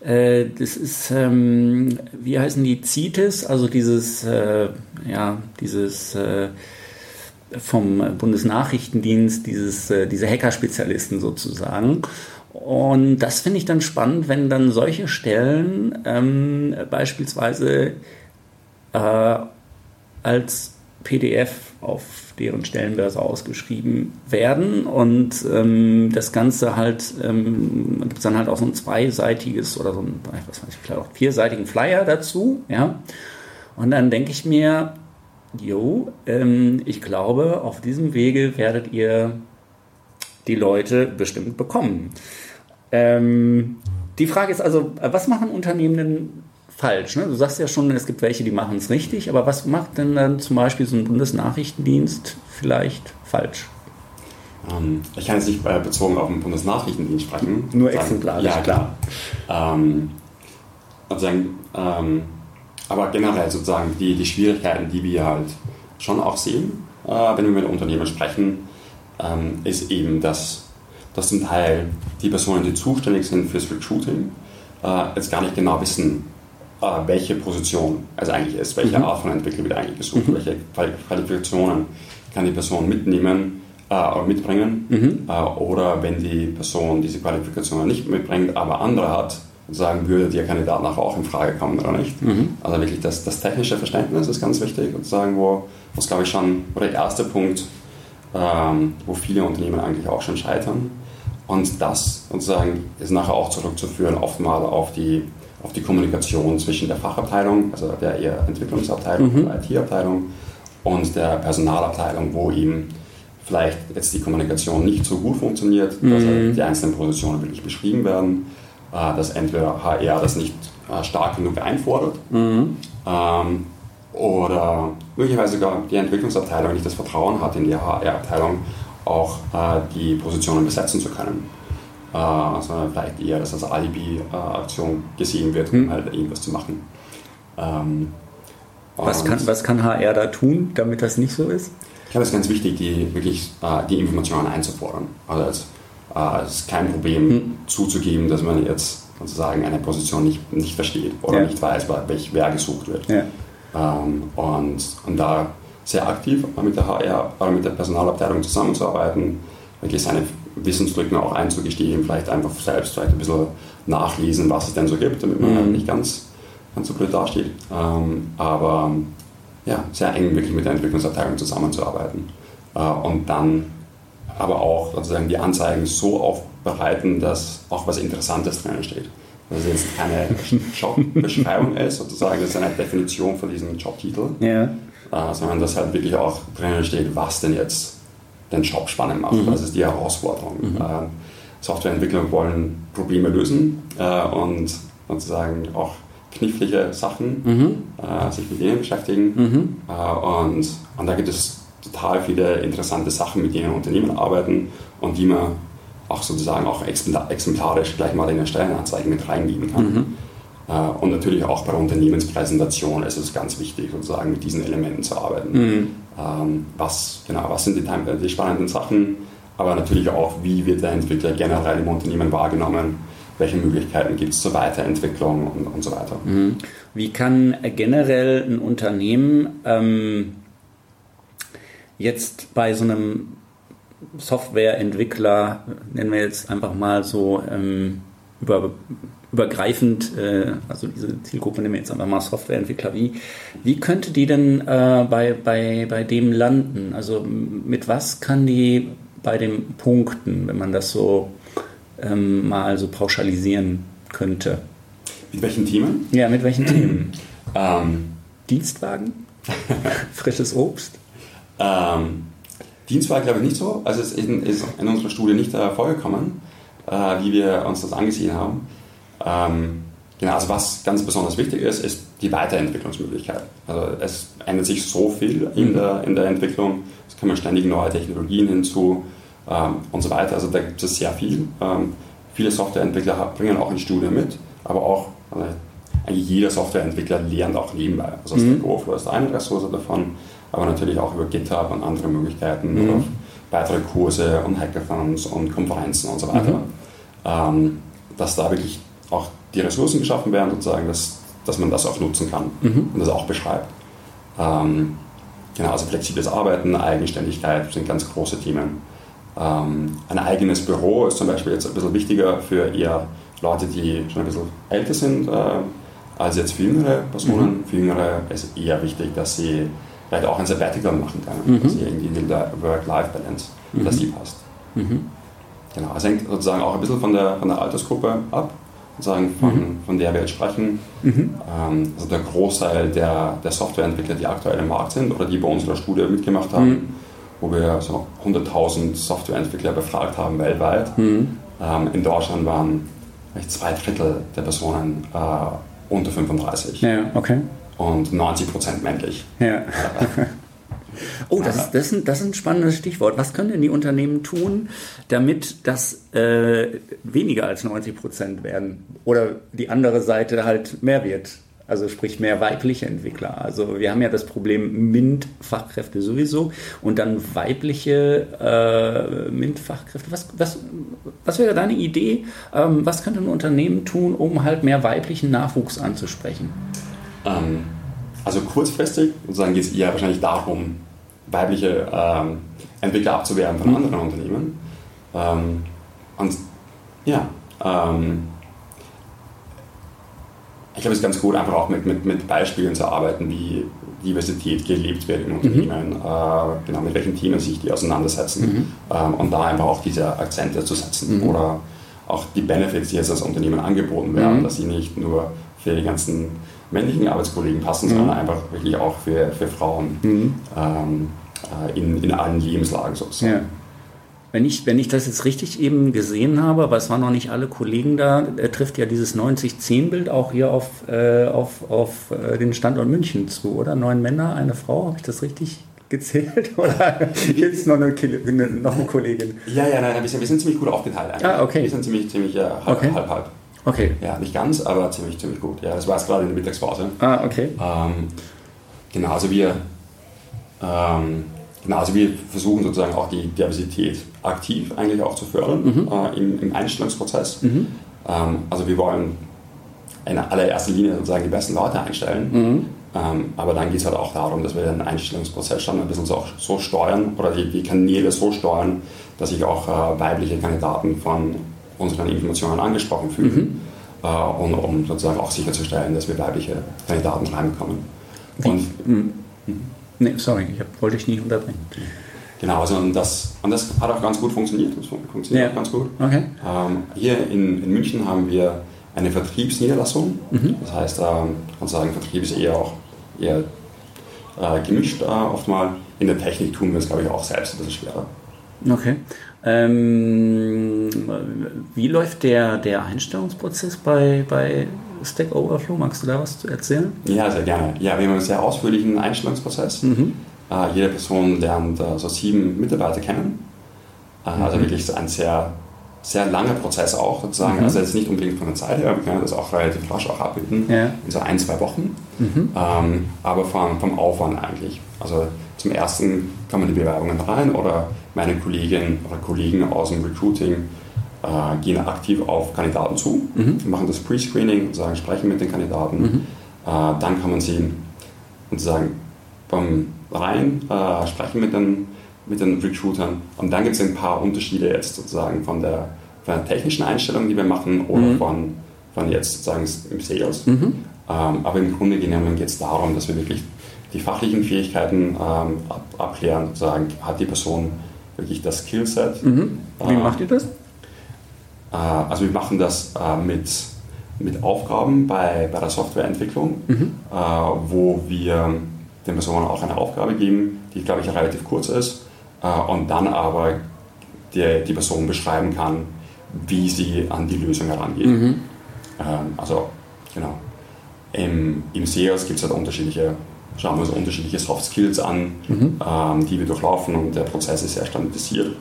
Äh, das ist, ähm, wie heißen die, CITES, also dieses, äh, ja, dieses äh, vom Bundesnachrichtendienst, dieses, äh, diese Hacker-Spezialisten sozusagen. Und das finde ich dann spannend, wenn dann solche Stellen ähm, beispielsweise äh, als PDF auf deren Stellenbörse ausgeschrieben werden und ähm, das Ganze halt, ähm, gibt es dann halt auch so ein zweiseitiges oder so ein, was weiß ich, vielleicht auch vierseitigen Flyer dazu, ja. Und dann denke ich mir, jo, ähm, ich glaube, auf diesem Wege werdet ihr die Leute bestimmt bekommen. Ähm, die Frage ist also, was machen Unternehmen denn falsch? Ne? Du sagst ja schon, es gibt welche, die machen es richtig, aber was macht denn dann zum Beispiel so ein Bundesnachrichtendienst vielleicht falsch? Ähm, ich kann jetzt nicht äh, bezogen auf den Bundesnachrichtendienst sprechen. Nur exemplarisch, ja, klar. Ähm, sozusagen, ähm, aber generell sozusagen die, die Schwierigkeiten, die wir halt schon auch sehen, äh, wenn wir mit Unternehmen sprechen, ähm, ist eben, dass, dass zum Teil die Personen, die zuständig sind fürs Recruiting, äh, jetzt gar nicht genau wissen, welche Position es eigentlich ist, welche Mhm. Art von Entwickler wird eigentlich gesucht, welche Quali- Qualifikationen kann die Person mitnehmen äh, oder mitbringen. Mhm. Äh, oder wenn die Person diese Qualifikationen nicht mitbringt, aber andere hat, sagen würde der Kandidat nachher auch in Frage kommen oder nicht. Mhm. Also wirklich das, das technische Verständnis ist ganz wichtig und sagen, wo, was glaube ich schon, wo der erste Punkt, ähm, wo viele Unternehmen eigentlich auch schon scheitern. Und das sozusagen ist nachher auch zurückzuführen oftmals auf die, auf die Kommunikation zwischen der Fachabteilung, also der eher Entwicklungsabteilung Mhm. IT-Abteilung und der Personalabteilung, wo eben vielleicht jetzt die Kommunikation nicht so gut funktioniert, dass Mhm. die einzelnen Positionen wirklich beschrieben werden, äh, dass entweder HR das nicht äh, stark genug einfordert Mhm. ähm, oder möglicherweise sogar die Entwicklungsabteilung nicht das Vertrauen hat in die HR-Abteilung, auch äh, die Positionen besetzen zu können. Äh, sondern vielleicht eher das als Alibi-Aktion gesehen wird, um Mhm. halt irgendwas zu machen. Ähm, Was kann, was kann HR da tun, damit das nicht so ist? Ich glaube, es ist ganz wichtig, die, wirklich äh, die Informationen einzufordern. Also es, äh, es ist kein Problem Mhm. zuzugeben, dass man jetzt sozusagen eine Position nicht, nicht versteht oder Ja. nicht weiß, welch, wer gesucht wird. Ja. Ähm, und, und da sehr aktiv mit der HR, äh, mit der Personalabteilung zusammenzuarbeiten, wirklich seine Wissenslücken auch einzugestehen, vielleicht einfach selbst vielleicht ein bisschen nachlesen, was es denn so gibt, damit man Mhm. halt nicht ganz, ganz so blöd dasteht. Ähm, aber ja, sehr eng wirklich mit der Entwicklungsabteilung zusammenzuarbeiten. Äh, und dann aber auch sozusagen die Anzeigen so aufbereiten, dass auch was Interessantes drinnen steht. Dass es jetzt keine Jobbeschreibung ist, sozusagen, das ist eine Definition von diesem Jobtitel, Ja. äh, sondern dass halt wirklich auch drinnen steht, was denn jetzt den Job spannend macht. Mhm. Das ist die Herausforderung. Mhm. Äh, Softwareentwickler wollen Probleme lösen äh, und sozusagen auch knifflige Sachen, mhm. äh, sich mit denen beschäftigen. Mhm. Äh, und, und da gibt es total viele interessante Sachen, mit denen Unternehmen arbeiten und die man auch sozusagen auch exemplarisch gleich mal in der Stellenanzeige mit reingeben kann. Äh, und natürlich auch bei Unternehmenspräsentation ist es ganz wichtig, sozusagen mit diesen Elementen zu arbeiten. Mhm. Ähm, was, genau, was sind die, die spannenden Sachen, aber natürlich auch, wie wird der Entwickler generell im Unternehmen wahrgenommen, welche Möglichkeiten gibt es zur Weiterentwicklung und, und so weiter. Mhm. Wie kann generell ein Unternehmen ähm, jetzt bei so einem Softwareentwickler, nennen wir jetzt einfach mal so ähm, über, übergreifend, äh, also diese Zielgruppe nehmen wir jetzt einfach mal Softwareentwickler, wie, wie könnte die denn äh, bei, bei, bei dem landen? Also mit was kann die bei dem punkten, wenn man das so ähm, mal so pauschalisieren könnte? Mit welchen Themen? Ja, mit welchen Themen? Ähm, Dienstwagen? Frisches Obst? Ähm, Dienstwagen glaube ich nicht so. Also es ist in, ist in unserer Studie nicht äh, vorgekommen, wie wir uns das angesehen haben. Ähm, genau, also was ganz besonders wichtig ist, ist die Weiterentwicklungsmöglichkeit. Also es ändert sich so viel in, mhm. der, in der Entwicklung. Es kommen ständig neue Technologien hinzu ähm, und so weiter. Also da gibt es sehr viel. Ähm, viele Softwareentwickler bringen auch ein Studium mit, aber auch also eigentlich jeder Softwareentwickler lernt auch nebenbei. Also mhm. Stack Overflow ist eine Ressource davon aber natürlich auch über GitHub und andere Möglichkeiten mhm. oder weitere Kurse und Hackathons und Konferenzen und so weiter. Mhm. Ähm, dass da wirklich auch die Ressourcen geschaffen werden, sozusagen, dass, dass man das auch nutzen kann mhm. und das auch beschreibt. Ähm, genau, also flexibles Arbeiten, Eigenständigkeit sind ganz große Themen. Ähm, ein eigenes Büro ist zum Beispiel jetzt ein bisschen wichtiger für eher Leute, die schon ein bisschen älter sind, äh, als jetzt für jüngere Personen. Mhm. Für jüngere ist eher wichtig, dass sie vielleicht auch ein Sabbatical machen kann, mhm. dass irgendwie in der Work-Life-Balance, mhm. dass die passt. Mhm. Genau, es hängt sozusagen auch ein bisschen von der, von der Altersgruppe ab, sozusagen von, mhm. von der wir jetzt sprechen. Mhm. Ähm, also der Großteil der, der Softwareentwickler, die aktuell im Markt sind oder die bei unserer Studie mitgemacht haben, mhm. wo wir so 100.000 Softwareentwickler befragt haben weltweit. Ähm, in Deutschland waren zwei Drittel der Personen äh, unter 35. Ja, okay und 90 Prozent männlich. Ja. Oh, das ist, das, ist ein, das ist ein spannendes Stichwort. Was können denn die Unternehmen tun, damit das äh, weniger als 90 Prozent werden? Oder die andere Seite halt mehr wird? Also sprich mehr weibliche Entwickler. Also wir haben ja das Problem MINT-Fachkräfte sowieso und dann weibliche äh, MINT-Fachkräfte. Was, was, was wäre deine Idee? Ähm, was könnte ein Unternehmen tun, um halt mehr weiblichen Nachwuchs anzusprechen? Ähm, also kurzfristig sozusagen geht es eher wahrscheinlich darum, weibliche ähm, Entwickler abzuwerben von mhm. anderen Unternehmen. Ähm, und ja, ähm, ich glaube, es ist ganz gut, einfach auch mit, mit, mit Beispielen zu arbeiten, wie Diversität gelebt wird im Unternehmen, mhm. äh, genau, mit welchen Themen sich die auseinandersetzen mhm. ähm, und da einfach auch diese Akzente zu setzen mhm. oder auch die Benefits, die jetzt als Unternehmen angeboten werden, mhm. dass sie nicht nur für die ganzen männlichen Arbeitskollegen passen, mhm. sondern einfach wirklich auch für, für Frauen mhm. ähm, äh, in, in allen Lebenslagen sozusagen. Ja. Wenn ich, wenn ich das jetzt richtig eben gesehen habe, aber es waren noch nicht alle Kollegen da, er trifft ja dieses 90-10-Bild auch hier auf, äh, auf, auf äh, den Standort München zu, oder? Neun Männer, eine Frau, habe ich das richtig gezählt? Oder gibt es noch eine, noch eine Kollegin? Ja, ja, nein, wir sind, wir sind ziemlich gut aufgeteilt eigentlich. Ah, okay. Wir sind ziemlich, ziemlich äh, halb, okay. halb, halb. Okay. Ja, nicht ganz, aber ziemlich, ziemlich gut. Ja, das war jetzt gerade in der Mittagspause. Ah, okay. Ähm, genau, also wir, ähm, genau, also wir versuchen sozusagen auch die Diversität aktiv eigentlich auch zu fördern mhm. äh, im, im, Einstellungsprozess. Mhm. Ähm, also wir wollen in allererster Linie sozusagen die besten Leute einstellen. Mhm. Ähm, aber dann geht es halt auch darum, dass wir den Einstellungsprozess schon ein bisschen so, so steuern oder die, die, Kanäle so steuern, dass sich auch äh, weibliche Kandidaten von unseren Informationen angesprochen fühlen. Mhm. Äh, und um sozusagen auch sicherzustellen, dass wir weibliche Kandidaten reinbekommen. Und, mhm. Nee, sorry, ich hab, wollte dich nicht unterbrechen. Genau, also und das, und das hat auch ganz gut funktioniert. Das funktioniert ja. auch ganz gut. Okay. Ähm, hier in, in München haben wir eine Vertriebsniederlassung. Mhm. Das heißt, ähm, kann sagen, Vertrieb ist eher auch eher äh, gemischt äh, oft mal. In der Technik tun wir es, glaube ich, auch selbst ein bisschen schwerer. Okay. Ähm, wie läuft der, der Einstellungsprozess bei, bei Stack Overflow? Magst du da was erzählen? Ja, sehr gerne. Ja, wir haben einen sehr ausführlichen Einstellungsprozess. Mhm. Äh, jede Person lernt äh, so sieben Mitarbeiter kennen. Äh, also mhm. Also wirklich ein sehr, sehr langer Prozess auch sozusagen. Mhm. Also jetzt nicht unbedingt von der Zeit her, wir können das auch relativ rasch auch abbilden, ja. in so ein, zwei Wochen. Mhm. Ähm, aber vom, vom Aufwand eigentlich. Also zum ersten kann man die Bewerbungen rein oder meine Kolleginnen oder Kollegen aus dem Recruiting äh, gehen aktiv auf Kandidaten zu, mhm. machen das Pre-Screening, sagen, sprechen mit den Kandidaten. Mhm. Äh, dann kann man sie und sagen, beim rein, äh, sprechen mit den, mit den Recruitern. Und dann gibt es ein paar Unterschiede jetzt sozusagen von der, von der technischen Einstellung, die wir machen, oder mhm. von, von jetzt sozusagen im Sales. Mhm. Ähm, aber im Grunde genommen geht es darum, dass wir wirklich die fachlichen Fähigkeiten ähm, ab, abklären, sagen, hat die Person wirklich das Skillset. Mhm. Wie äh, macht ihr das? Äh, also wir machen das äh, mit, mit Aufgaben bei, bei der Softwareentwicklung, mhm. Äh, wo wir den Personen auch eine Aufgabe geben, die, glaube ich, relativ kurz ist und dann aber die, die Person beschreiben kann, wie sie an die Lösung herangeht. Mhm. Ähm, also, genau. Im, im SEOs gibt es halt unterschiedliche schauen wir uns unterschiedliche Soft Skills an, mhm. ähm, die wir durchlaufen und der Prozess ist sehr standardisiert,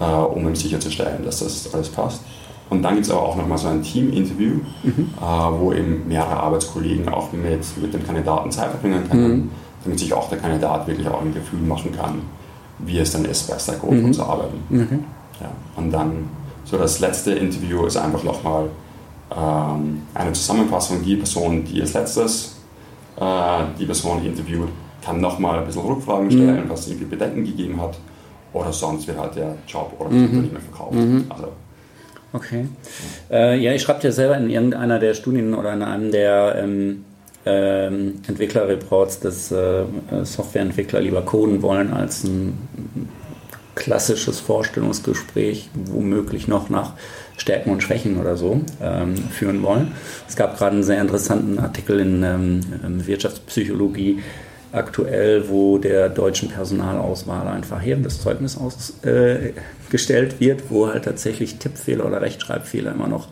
äh, um sicherzustellen, dass das alles passt. Und dann gibt es aber auch nochmal so ein Team-Interview, mhm. äh, wo eben mehrere Arbeitskollegen auch mit, mit dem Kandidaten Zeit verbringen können, mhm. damit sich auch der Kandidat wirklich auch ein Gefühl machen kann, wie es dann ist, bei Stack Overflow mhm. zu arbeiten. Mhm. Ja. Und dann so das letzte Interview ist einfach nochmal ähm, eine Zusammenfassung, die Person, die als letztes die Person interviewt, kann nochmal ein bisschen Rückfragen stellen, mhm. was es irgendwie Bedenken gegeben hat. Oder sonst wird halt der Job oder das mhm. Unternehmen verkauft. Mhm. Also, okay. Äh, ja, ich schreibe ja selber in irgendeiner der Studien oder in einem der ähm, ähm, Entwicklerreports, dass äh, Softwareentwickler lieber coden wollen als ein klassisches Vorstellungsgespräch, womöglich noch nach Stärken und Schwächen oder so ähm, führen wollen. Es gab gerade einen sehr interessanten Artikel in ähm, ähm, Wirtschaftspsychologie aktuell, wo der deutschen Personalauswahl ein verheerendes Zeugnis ausgestellt äh, wird, wo halt tatsächlich Tippfehler oder Rechtschreibfehler immer noch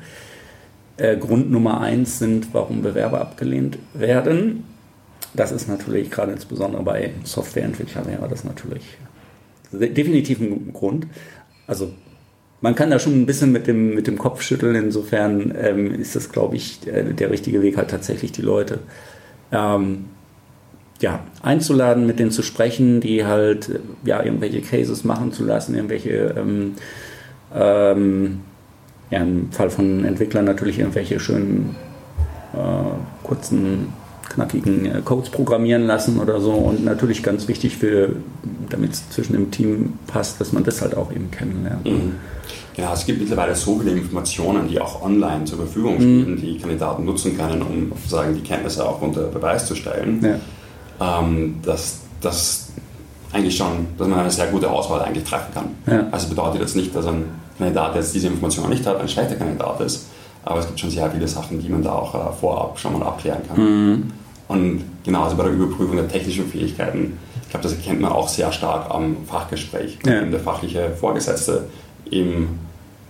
äh, Grund Nummer eins sind, warum Bewerber abgelehnt werden. Das ist natürlich gerade insbesondere bei Softwareentwicklern wäre das natürlich definitiv ein Grund. Also man kann da schon ein bisschen mit dem, mit dem Kopf schütteln. Insofern ähm, ist das, glaube ich, der, der, richtige Weg, halt tatsächlich die Leute ähm, ja, einzuladen, mit denen zu sprechen, die halt ja, irgendwelche Cases machen zu lassen, irgendwelche, ähm, ähm, ja, im Fall von Entwicklern natürlich irgendwelche schönen äh, kurzen knackigen äh, Codes programmieren lassen oder so. Und natürlich ganz wichtig für, damit es zwischen dem Team passt, dass man das halt auch eben kennenlernt. Mhm. Ja, es gibt mittlerweile so viele Informationen, die auch online zur Verfügung stehen, mhm. die Kandidaten nutzen können, um sozusagen die Kenntnisse auch unter Beweis zu stellen, ja. ähm, dass das eigentlich schon, dass man eine sehr gute Auswahl eigentlich treffen kann. Ja. Also bedeutet jetzt nicht, dass ein Kandidat, der jetzt diese Information nicht hat, ein schlechter Kandidat ist, aber es gibt schon sehr viele Sachen, die man da auch äh, vorab schon mal abklären kann. Mhm. Und genauso bei der Überprüfung der technischen Fähigkeiten, ich glaube, das erkennt man auch sehr stark am Fachgespräch. Ja. Wenn der fachliche Vorgesetzte eben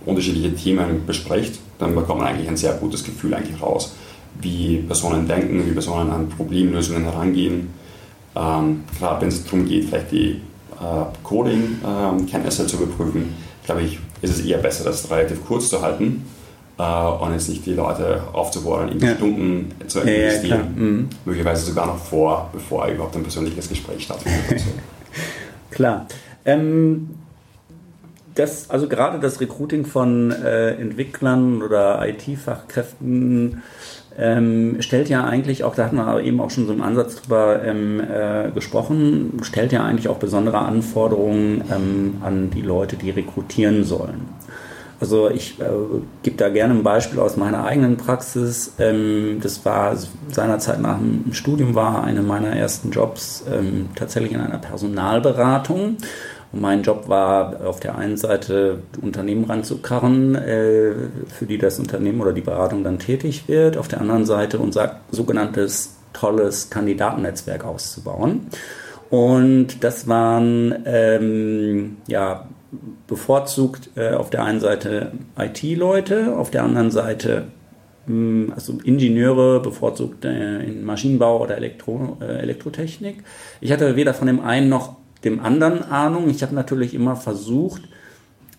unterschiedliche Themen bespricht, dann bekommt man eigentlich ein sehr gutes Gefühl eigentlich raus, wie Personen denken, wie Personen an Problemlösungen herangehen. Ähm, gerade wenn es darum geht, vielleicht die äh, Coding-Kenntnisse ähm, zu überprüfen, glaube ich, ist es eher besser, das relativ kurz zu halten äh, und jetzt nicht die Leute aufzufordern, in ja. Stunden zu investieren. Ja, mhm. Möglicherweise sogar noch vor, bevor überhaupt ein persönliches Gespräch stattfindet. klar. Ähm, das, also gerade das Recruiting von äh, Entwicklern oder IT-Fachkräften ähm, stellt ja eigentlich auch, da hatten wir eben auch schon so im Ansatz drüber ähm, äh, gesprochen, stellt ja eigentlich auch besondere Anforderungen ähm, an die Leute, die rekrutieren sollen. Also ich äh, gebe da gerne ein Beispiel aus meiner eigenen Praxis. Ähm, das war seinerzeit nach dem Studium war eine meiner ersten Jobs ähm, tatsächlich in einer Personalberatung. Und mein Job war auf der einen Seite Unternehmen ranzukarren, äh, für die das Unternehmen oder die Beratung dann tätig wird. Auf der anderen Seite unser sogenanntes tolles Kandidatennetzwerk auszubauen. Und das waren ähm, ja, bevorzugt äh, auf der einen Seite IT-Leute, auf der anderen Seite mh, also Ingenieure, bevorzugt äh, in Maschinenbau oder Elektro, äh, Elektrotechnik. Ich hatte weder von dem einen noch dem anderen Ahnung. Ich habe natürlich immer versucht,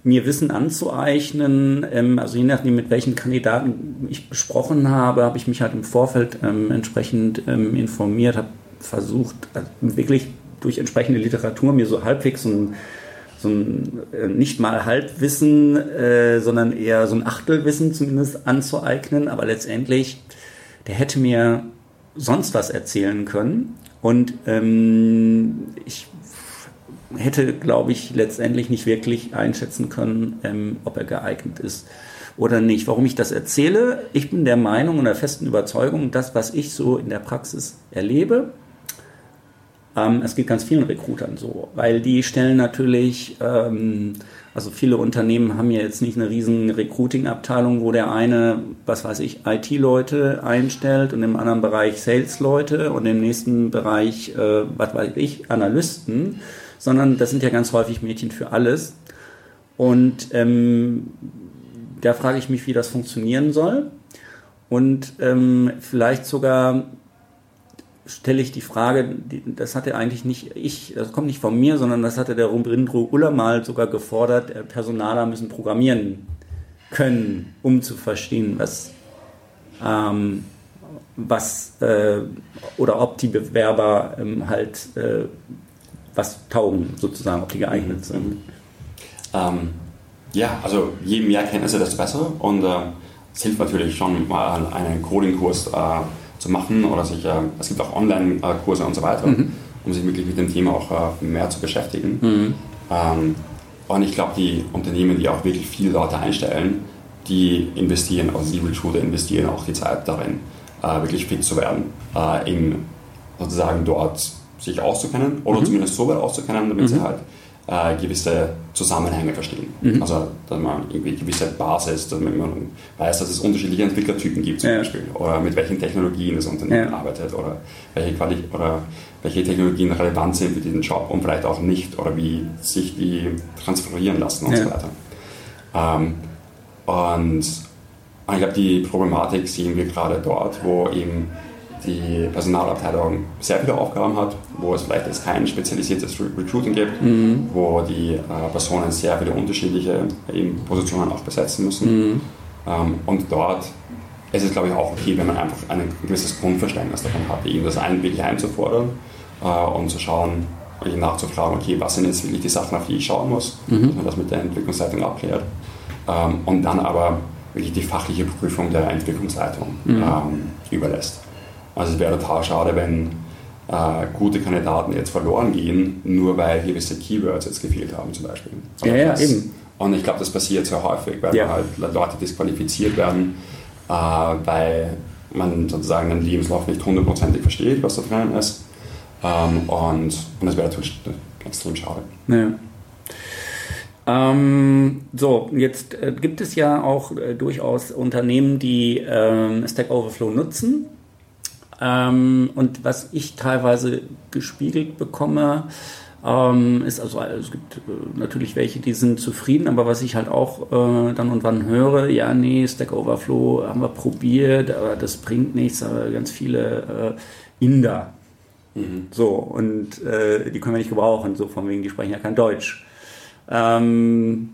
mir Wissen anzueignen. Ähm, also je nachdem, mit welchen Kandidaten ich besprochen habe, habe ich mich halt im Vorfeld ähm, entsprechend ähm, informiert, habe versucht, also wirklich durch entsprechende Literatur mir so halbwegs so ein, so ein äh, nicht mal Halbwissen, äh, sondern eher so ein Achtelwissen zumindest anzueignen. Aber letztendlich, der hätte mir sonst was erzählen können. Und ähm, ich hätte, glaube ich, letztendlich nicht wirklich einschätzen können, ähm, ob er geeignet ist oder nicht. Warum ich das erzähle? Ich bin der Meinung und der festen Überzeugung, das, was ich so in der Praxis erlebe, ähm, es geht ganz vielen Recruitern so, weil die stellen natürlich, ähm, also viele Unternehmen haben ja jetzt nicht eine riesen Recruiting-Abteilung, wo der eine, was weiß ich, IT-Leute einstellt und im anderen Bereich Sales-Leute und im nächsten Bereich, äh, was weiß ich, Analysten sondern das sind ja ganz häufig Mädchen für alles. Und ähm, da frage ich mich, wie das funktionieren soll. Und ähm, vielleicht sogar stelle ich die Frage, das hatte eigentlich nicht ich, das kommt nicht von mir, sondern das hatte der Rumbrindro Uller mal sogar gefordert, äh, Personaler müssen programmieren können, um zu verstehen, was, ähm, was äh, oder ob die Bewerber ähm, halt äh, was taugen sozusagen, ob die geeignet sind? Ähm, ja, also je mehr Kenntnisse, desto besser. Und äh, es hilft natürlich schon mal einen Coding-Kurs äh, zu machen oder sich, äh, es gibt auch Online-Kurse und so weiter, mhm. um sich wirklich mit dem Thema auch äh, mehr zu beschäftigen. Mhm. Ähm, und ich glaube, die Unternehmen, die auch wirklich viele Leute einstellen, die investieren, also die Recruiter investieren auch die Zeit darin, äh, wirklich fit zu werden, äh, im sozusagen dort sich auszukennen oder mhm. zumindest so weit auszukennen, damit mhm. sie halt äh, gewisse Zusammenhänge verstehen. Mhm. Also, dass man irgendwie gewisse Basis, dass man weiß, dass es unterschiedliche Entwicklertypen gibt zum ja. Beispiel oder mit welchen Technologien das Unternehmen ja. arbeitet oder welche, Quali oder welche Technologien relevant sind für diesen Job und vielleicht auch nicht oder wie sich die transferieren lassen und ja. so weiter. Ähm, und ich glaube, die Problematik sehen wir gerade dort, wo eben die Personalabteilung sehr viele Aufgaben hat, wo es vielleicht jetzt kein spezialisiertes Recruiting gibt, mhm. wo die äh, Personen sehr viele unterschiedliche eben, Positionen auch besetzen müssen. Mhm. Ähm, und dort ist es, glaube ich, auch okay, wenn man einfach ein gewisses Grundverständnis davon hat, eben das ein, wirklich einzufordern äh, und zu schauen, nachzufragen, okay, was sind jetzt wirklich die Sachen, auf die ich schauen muss, mhm. dass man das mit der Entwicklungsleitung abklärt. Ähm, und dann aber wirklich die fachliche Prüfung der Entwicklungsleitung mhm. ähm, überlässt. Also es wäre total schade, wenn äh, gute Kandidaten jetzt verloren gehen, nur weil gewisse Keywords jetzt gefehlt haben zum Beispiel. ja, ja, eben. Und ich glaube, das passiert sehr häufig, weil ja. halt Leute disqualifiziert werden, äh, weil man sozusagen den Lebenslauf nicht hundertprozentig versteht, was da drin ist. Ähm, und, und das wäre natürlich extrem schade. Ja. Ähm, so, jetzt äh, gibt es ja auch äh, durchaus Unternehmen, die äh, Stack Overflow nutzen ähm, und was ich teilweise gespiegelt bekomme, ähm, ist also, es gibt äh, natürlich welche, die sind zufrieden, aber was ich halt auch äh, dann und wann höre, ja, nee, Stack Overflow haben wir probiert, aber das bringt nichts, aber ganz viele äh, Inder. Mhm. So, und äh, die können wir nicht gebrauchen, so von wegen, die sprechen ja kein Deutsch. Ähm,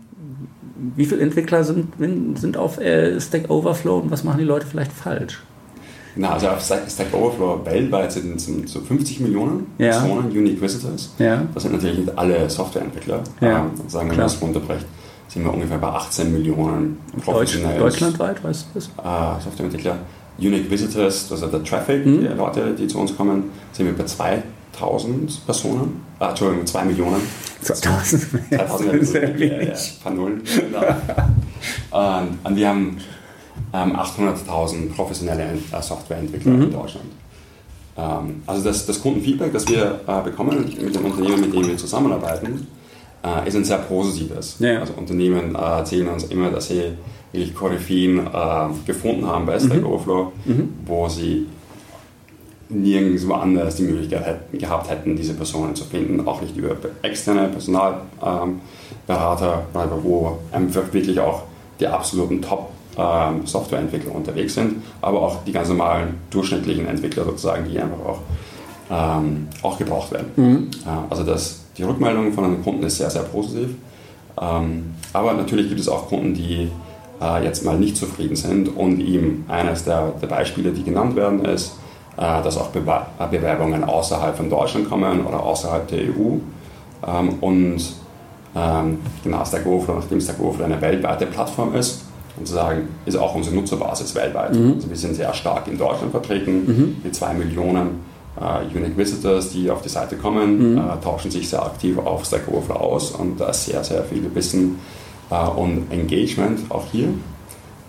wie viele Entwickler sind, sind auf äh, Stack Overflow und was machen die Leute vielleicht falsch? Na, also auf Stack Overflow weltweit sind es so 50 Millionen ja. Personen, Unique Visitors. Ja. Das sind natürlich nicht alle Softwareentwickler. Ja. Ähm, sagen wir, wenn man das runterbrecht, sind wir ungefähr bei 18 Millionen professionell. Deutschlandweit, weißt du das? Äh, Softwareentwickler. Unique Visitors, also der Traffic, mhm. die Leute, die zu uns kommen, sind wir bei 2000 Personen. Ah, Entschuldigung, 2 Millionen. 2000? 2000 ja, ja, ja, paar Nullen. und, und wir haben 800.000 ähm, professionelle äh, Softwareentwickler mhm. in Deutschland. Ähm, also das, das, Kundenfeedback, das wir äh, bekommen mit den Unternehmen, mit denen wir zusammenarbeiten, äh, ist ein sehr positives. Ja. Also Unternehmen erzählen uns immer, dass sie wirklich Koryphäen gefunden haben bei Stack mhm. Overflow, mhm. wo sie nirgendwo anders die Möglichkeit hätten, gehabt hätten, diese Personen zu finden, auch nicht über externe Personalberater, ähm, wo einfach wirklich auch die absoluten Top ähm, Softwareentwickler unterwegs sind, aber auch die ganz normalen durchschnittlichen Entwickler sozusagen, die einfach auch, ähm, auch gebraucht werden. Mhm. Äh, also das, die Rückmeldung von den Kunden ist sehr, sehr positiv. Ähm, aber natürlich gibt es auch Kunden, die äh, jetzt mal nicht zufrieden sind und ihm eines der, der Beispiele, die genannt werden, ist, äh, dass auch Bewerbungen außerhalb von Deutschland kommen oder außerhalb der EU. Ähm, und ähm, genau Stack Overflow, nachdem Stack Overflow eine weltweite Plattform ist, und zu sagen, ist auch unsere Nutzerbasis weltweit. Mhm. Also wir sind sehr stark in Deutschland vertreten, mhm. mit zwei Millionen uh, Unique Visitors, die auf die Seite kommen, mhm. uh, tauschen sich sehr aktiv auf Stack Overflow aus und da ist sehr, sehr viel Wissen uh, und Engagement auch hier.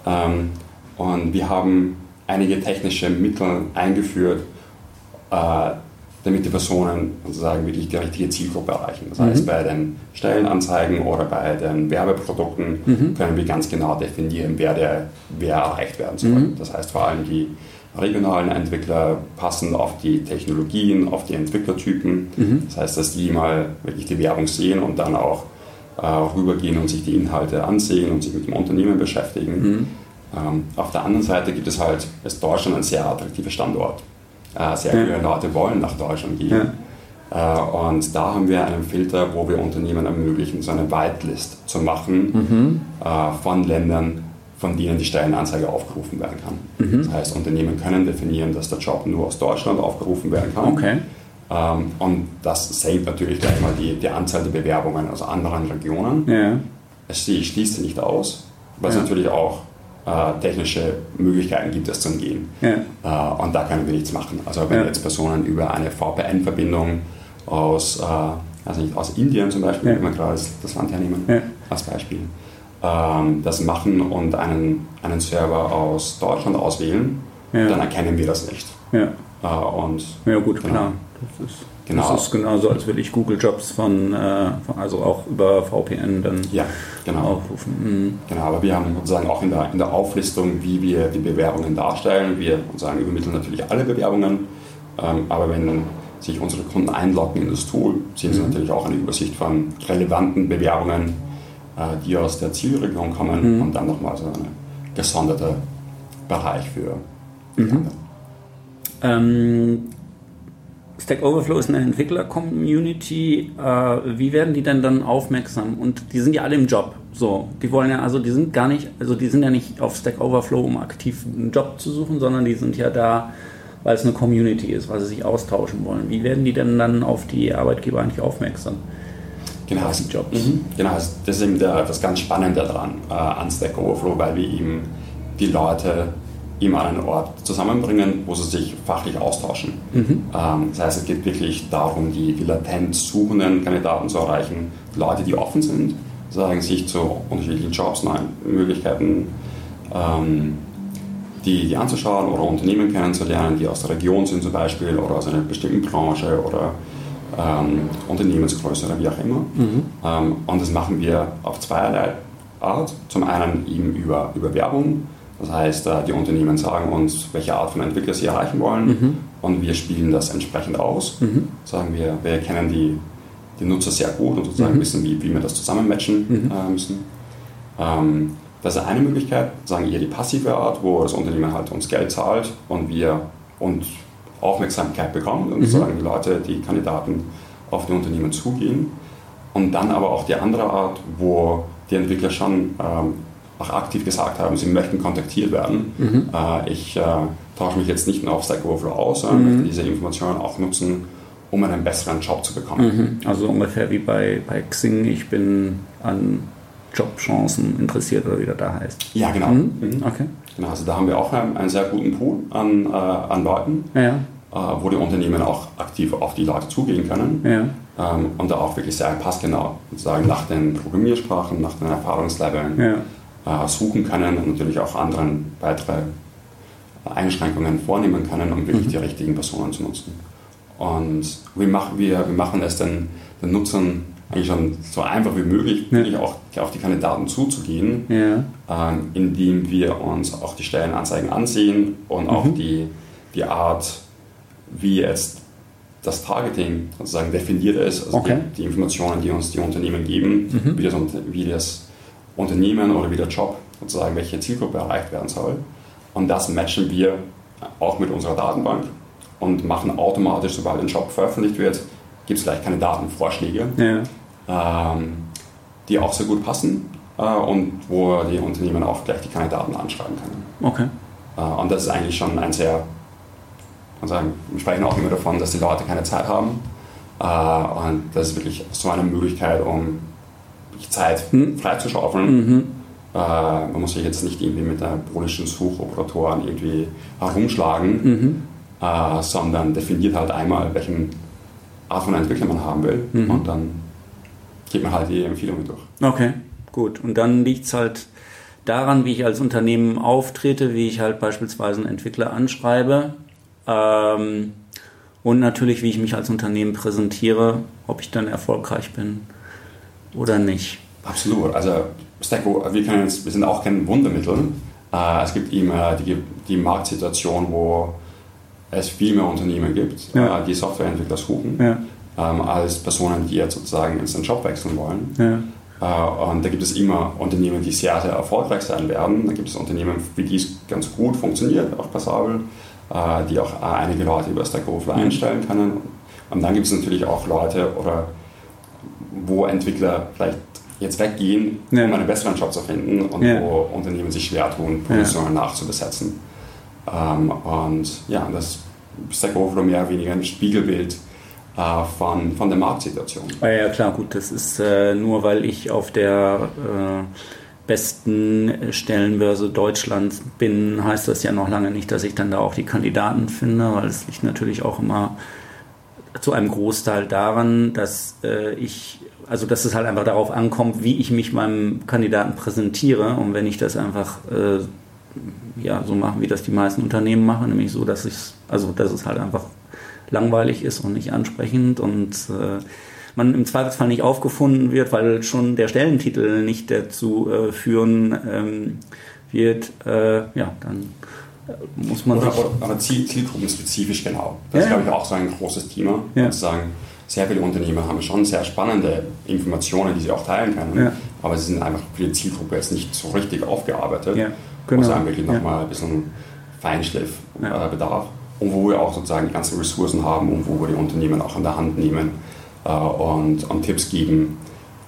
Um, ähm, und wir haben einige technische Mittel eingeführt, damit die Personen sozusagen wirklich die richtige Zielgruppe erreichen. Das heißt, mhm. bei den Stellenanzeigen oder bei den Werbeprodukten mhm. können wir ganz genau definieren, wer, der, wer erreicht werden soll. Mhm. Das heißt, vor allem die regionalen Entwickler passen auf die Technologien, auf die Entwicklertypen. Mhm. Das heißt, dass die mal wirklich die Werbung sehen und dann auch äh, rübergehen und sich die Inhalte ansehen und sich mit dem Unternehmen beschäftigen. Mhm. Ähm, auf der anderen Seite gibt es halt, ist Deutschland ein sehr attraktiver Standort. Äh, sehr viele Leute wollen nach Deutschland gehen. Äh, und da haben wir einen Filter, wo wir Unternehmen ermöglichen, so eine Whitelist zu machen mhm. Äh, von Ländern, von denen die Stellenanzeige aufgerufen werden kann. Mhm. Das heißt, Unternehmen können definieren, dass der Job nur aus Deutschland aufgerufen werden kann. Okay. Ähm, und das senkt natürlich gleich mal die, die Anzahl der Bewerbungen aus anderen Regionen. Ja. Es schließt sie nicht aus, was ja. natürlich auch äh, technische Möglichkeiten gibt, das zu umgehen. Ja. Äh, und da können wir nichts machen. Also wenn ja. jetzt Personen über eine VPN-Verbindung aus, äh, also nicht, aus Indien zum Beispiel, ja. wenn wir gerade das Land hernehmen, ja. als Beispiel, ähm, das machen und einen, einen Server aus Deutschland auswählen, dann erkennen wir das nicht. Ja. Und, ja gut, genau. klar. Das ist Genau. Das ist genauso, als würde ich Google Jobs von, äh, also auch über VPN dann ja, genau. aufrufen. Mhm. Genau, aber wir haben sozusagen auch in der, in der Auflistung, wie wir die Bewerbungen darstellen, wir sagen, übermitteln natürlich alle Bewerbungen, ähm, aber wenn sich unsere Kunden einloggen in das Tool, sehen sie mhm. natürlich auch eine Übersicht von relevanten Bewerbungen, äh, die aus der Zielregion kommen mhm. und dann nochmal so ein gesonderter Bereich für mhm. ähm, Stack Overflow ist eine Entwickler-Community. Äh, wie werden die denn dann aufmerksam? Und die sind ja alle im Job. So, die wollen ja, also die sind gar nicht, also die sind ja nicht auf Stack Overflow, um aktiv einen Job zu suchen, sondern die sind ja da, weil es eine Community ist, weil sie sich austauschen wollen. Wie werden die denn dann auf die Arbeitgeber eigentlich aufmerksam? Genau, auf Jobs. Mhm. Genau, das ist eben der, das ganz Spannende daran äh, an Stack Overflow, weil wir eben die Leute immer an einen Ort zusammenbringen, wo sie sich fachlich austauschen. Mhm. Ähm, das heißt, es geht wirklich darum, die, die latent suchenden Kandidaten zu erreichen, Leute, die offen sind, sagen sich zu unterschiedlichen Jobs, nein, Möglichkeiten, ähm, die, die anzuschauen oder Unternehmen kennenzulernen, die aus der Region sind zum Beispiel oder aus einer bestimmten Branche oder ähm, Unternehmensgröße oder wie auch immer. Mhm. Ähm, und das machen wir auf zweierlei Art. Zum einen eben über, über Werbung, das heißt, äh, die Unternehmen sagen uns, welche Art von Entwickler sie erreichen wollen mhm. und wir spielen das entsprechend aus. Mhm. Sagen wir, wir kennen die, die Nutzer sehr gut und sozusagen mhm. wissen, wie, wie wir das zusammenmatchen mhm. äh, müssen. Ähm, das ist eine Möglichkeit, sagen eher die passive Art, wo das Unternehmen halt uns Geld zahlt und wir und Aufmerksamkeit bekommen und mhm. sagen die Leute, die Kandidaten auf die Unternehmen zugehen. Und dann aber auch die andere Art, wo die Entwickler schon ähm, auch aktiv gesagt haben, sie möchten kontaktiert werden. Mhm. Äh, ich äh, tausche mich jetzt nicht nur auf Stack Overflow aus, sondern mhm. möchte diese Informationen auch nutzen, um einen besseren Job zu bekommen. Mhm. Also ungefähr wie bei, bei Xing, ich bin an Jobchancen interessiert oder wie das da heißt. Ja, genau. Mhm. Mhm. Okay. Genau, also da haben wir auch einen, einen sehr guten Pool an, äh, an Leuten, ja. äh, wo die Unternehmen auch aktiv auf die Leute zugehen können. Ja. Ähm, und da auch wirklich sehr passgenau sagen nach den Programmiersprachen, nach den Erfahrungsleveln. Ja suchen können und natürlich auch anderen weitere Einschränkungen vornehmen können, um wirklich mhm. die richtigen Personen zu nutzen. Und wir machen, wir, wir machen es den, den Nutzern eigentlich schon so einfach wie möglich, ja. auch auf die Kandidaten zuzugehen, ja. ähm, indem wir uns auch die Stellenanzeigen ansehen und mhm. auch die, die Art wie jetzt das Targeting sozusagen definiert ist, also Okay. die, die Informationen, die uns die Unternehmen geben, Mhm. wie, das, wie das Unternehmen oder wie der Job sozusagen, welche Zielgruppe erreicht werden soll. Und das matchen wir auch mit unserer Datenbank und machen automatisch, sobald ein Job veröffentlicht wird, gibt es gleich Kandidatenvorschläge, Ja. ähm, die auch sehr gut passen äh, und wo die Unternehmen auch gleich die Kandidaten anschreiben können. Okay. Äh, Und das ist eigentlich schon ein sehr, kann sagen, wir sprechen auch immer davon, dass die Leute keine Zeit haben. Äh, Und das ist wirklich so eine Möglichkeit, um Zeit Mhm. freizuschaufeln. Mhm. Äh, Man muss sich jetzt nicht irgendwie mit der polischen Suchoperatoren irgendwie herumschlagen, Mhm. äh, sondern definiert halt einmal, welchen Art von Entwickler man haben will Mhm. und dann geht man halt die Empfehlungen durch. Okay, gut. Und dann liegt es halt daran, wie ich als Unternehmen auftrete, wie ich halt beispielsweise einen Entwickler anschreibe ähm, und natürlich, wie ich mich als Unternehmen präsentiere, ob ich dann erfolgreich bin oder nicht. Absolut. Also Stack, wir, können jetzt, wir sind auch kein Wundermittel. Äh, es gibt immer die, die Marktsituation, wo es viel mehr Unternehmen gibt, Ja. äh, die Softwareentwickler suchen, Ja, ähm, als Personen, die jetzt sozusagen ins den Job wechseln wollen. ja, Äh, und da gibt es immer Unternehmen, die sehr, sehr erfolgreich sein werden. Da gibt es Unternehmen, für die es ganz gut funktioniert, auch passabel, die auch einige Leute über Stack Overflow einstellen können. Und dann gibt es natürlich auch Leute, oder wo Entwickler vielleicht jetzt weggehen, Ja. um einen besseren Job zu finden und Ja. wo Unternehmen sich schwer tun, Positionen nachzubesetzen. Ähm, und ja, das ist Stack Overflow mehr oder weniger ein Spiegelbild äh, von, von der Marktsituation. Ah ja, klar, gut, das ist äh, nur, weil ich auf der äh, besten Stellenbörse Deutschlands bin, heißt das ja noch lange nicht, dass ich dann da auch die Kandidaten finde, weil es liegt natürlich auch immer zu einem Großteil daran, dass äh, ich, also dass es halt einfach darauf ankommt, wie ich mich meinem Kandidaten präsentiere. Und wenn ich das einfach äh, ja, so mache, wie das die meisten Unternehmen machen, nämlich so, dass ich, also dass es halt einfach langweilig ist und nicht ansprechend und äh, man im Zweifelsfall nicht aufgefunden wird, weil schon der Stellentitel nicht dazu äh, führen ähm, wird, äh, ja, dann muss man Oder, aber Ziel, zielgruppenspezifisch genau. Das Ja, ist, glaube ich, auch so ein großes Thema. Ja. Sozusagen, sehr viele Unternehmer haben schon sehr spannende Informationen, die sie auch teilen können, Ja. aber sie sind einfach für die Zielgruppe jetzt nicht so richtig aufgearbeitet. Ja, Wo genau. es dann wirklich nochmal ein bisschen Feinschliff Ja. äh, bedarf. Und wo wir auch sozusagen die ganzen Ressourcen haben und wo wir die Unternehmen auch an der Hand nehmen äh, und, und Tipps geben,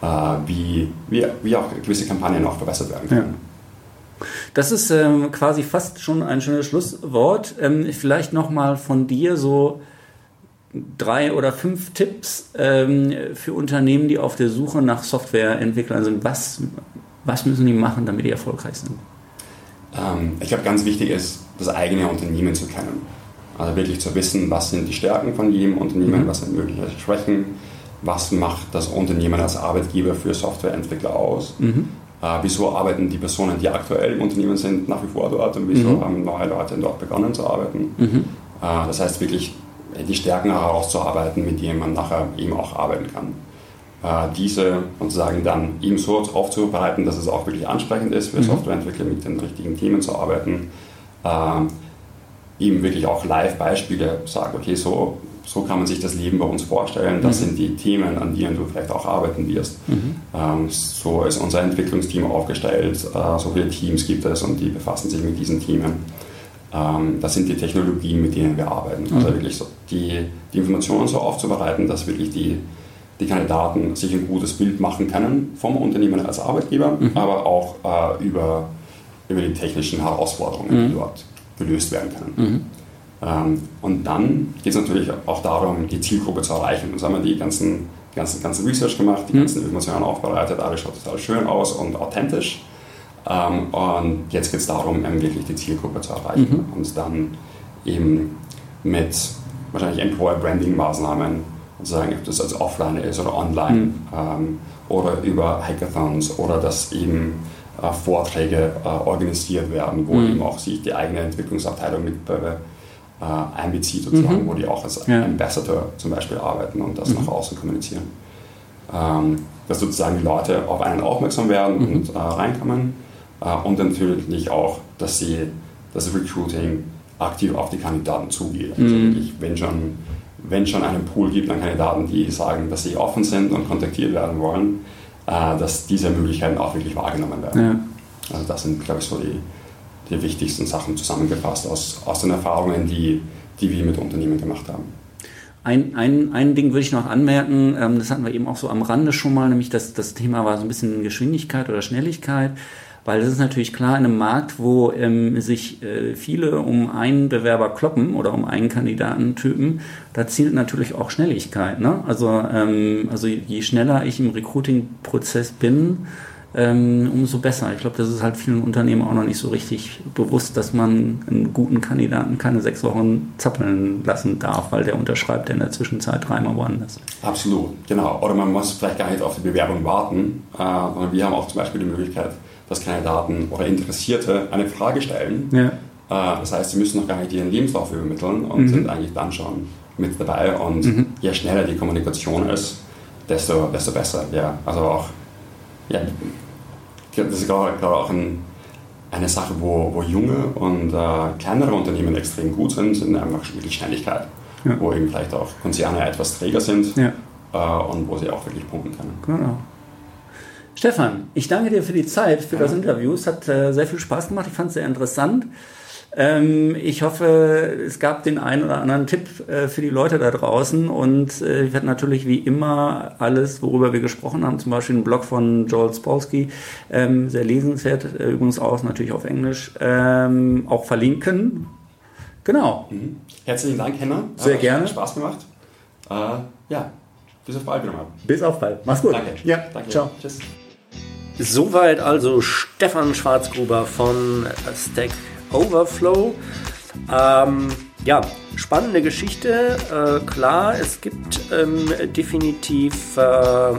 äh, wie, wie, wie auch gewisse Kampagnen auch verbessert werden können. Das ist ähm, quasi fast schon ein schönes Schlusswort. Ähm, vielleicht nochmal von dir so drei oder fünf Tipps ähm, für Unternehmen, die auf der Suche nach Softwareentwicklern sind. Was, was müssen die machen, damit die erfolgreich sind? Ähm, ich glaube, ganz wichtig ist, das eigene Unternehmen zu kennen. Also wirklich zu wissen, was sind die Stärken von jedem Unternehmen, Mhm. was sind mögliche Schwächen, was macht das Unternehmen als Arbeitgeber für Softwareentwickler aus, Mhm. Äh, wieso arbeiten die Personen, die aktuell im Unternehmen sind, nach wie vor dort und wieso Mhm. haben neue Leute dort begonnen zu arbeiten. Mhm. Äh, das heißt wirklich, die Stärken herauszuarbeiten, mit denen man nachher eben auch arbeiten kann. Äh, diese sozusagen dann eben so aufzubereiten, dass es auch wirklich ansprechend ist für Mhm. Softwareentwickler, mit den richtigen Themen zu arbeiten. Eben wirklich auch Live-Beispiele sagen, okay, so, so kann man sich das Leben bei uns vorstellen, das Mhm. sind die Themen, an denen du vielleicht auch arbeiten wirst. Mhm. Ähm, so ist unser Entwicklungsteam aufgestellt, äh, so viele Teams gibt es und die befassen sich mit diesen Themen. Ähm, das sind die Technologien, mit denen wir arbeiten. Also Mhm. wirklich so die, die Informationen so aufzubereiten, dass wirklich die, die Kandidaten sich ein gutes Bild machen können vom Unternehmen als Arbeitgeber, Mhm. aber auch äh, über, über die technischen Herausforderungen, Mhm. die dort gelöst werden können. Ähm, und dann geht es natürlich auch darum, die Zielgruppe zu erreichen. Und so haben wir die ganzen, ganzen, ganzen Research gemacht, die Mhm. ganzen Informationen aufbereitet, alles schaut total schön aus und authentisch. Ähm, und jetzt geht es darum, eben wirklich die Zielgruppe zu erreichen Mhm. und dann eben mit wahrscheinlich Employer Branding Maßnahmen, sozusagen, ob das als offline ist oder online Mhm. ähm, oder über Hackathons oder dass eben äh, Vorträge äh, organisiert werden, wo Mhm. eben auch sich die eigene Entwicklungsabteilung mit äh, einbezieht, sozusagen, Mhm. wo die auch als Ja. Ambassador zum Beispiel arbeiten und das Mhm. nach außen kommunizieren. Ähm, dass sozusagen die Leute auf einen aufmerksam werden Mhm. und äh, reinkommen äh, und natürlich auch, dass sie das Recruiting aktiv auf die Kandidaten zugeht. Also mhm. wirklich, wenn schon, wenn schon einen Pool gibt an Kandidaten, die sagen, dass sie offen sind und kontaktiert werden wollen, äh, dass diese Möglichkeiten auch wirklich wahrgenommen werden. Ja. Also das sind, glaube ich, so die, die wichtigsten Sachen zusammengefasst aus, aus den Erfahrungen, die, die wir mit Unternehmen gemacht haben. Ein, ein, ein Ding würde ich noch anmerken, ähm, das hatten wir eben auch so am Rande schon mal, nämlich das, das Thema war so ein bisschen Geschwindigkeit oder Schnelligkeit. Weil das ist natürlich klar in einem Markt, wo ähm, sich äh, viele um einen Bewerber kloppen oder um einen Kandidatentypen, da zielt natürlich auch Schnelligkeit. Ne? Also, ähm, also je schneller ich im Recruiting-Prozess bin, umso besser. Ich glaube, das ist halt vielen Unternehmen auch noch nicht so richtig bewusst, dass man einen guten Kandidaten keine sechs Wochen zappeln lassen darf, weil der unterschreibt in der Zwischenzeit dreimal woanders. Absolut, genau. Oder man muss vielleicht gar nicht auf die Bewerbung warten, äh, sondern wir haben auch zum Beispiel die Möglichkeit, dass Kandidaten oder Interessierte eine Frage stellen. Ja. Äh, das heißt, sie müssen noch gar nicht ihren Lebenslauf übermitteln und mhm. sind eigentlich dann schon mit dabei. Und mhm. je schneller die Kommunikation ist, desto, desto besser. Ja, also auch, ja, das ist gerade, auch ein, eine Sache, wo, wo junge und äh, kleinere Unternehmen extrem gut sind, sind einfach wirklich Schnelligkeit. Ja. Wo eben vielleicht auch Konzerne etwas träger sind ja. äh, und wo sie auch wirklich punkten können. Genau. Stefan, ich danke dir für die Zeit, für ja. das Interview. Es hat äh, sehr viel Spaß gemacht. Ich fand es sehr interessant. Ähm, ich hoffe, es gab den einen oder anderen Tipp äh, für die Leute da draußen. Und äh, ich werde natürlich wie immer alles, worüber wir gesprochen haben, zum Beispiel einen Blog von Joel Spolsky, ähm, sehr lesenswert, äh, übrigens auch natürlich auf Englisch, ähm, auch verlinken. Genau. Mhm. Herzlichen Dank, Henna. Sehr hat gerne. Spaß gemacht. Äh, ja, bis auf bald, Bis auf bald. Mach's gut. Danke. Ja, danke. Ciao. Tschüss. Soweit also Stefan Schwarzgruber von Stack Overflow. Ähm, ja, spannende Geschichte. Äh, klar, es gibt ähm, definitiv, äh, äh,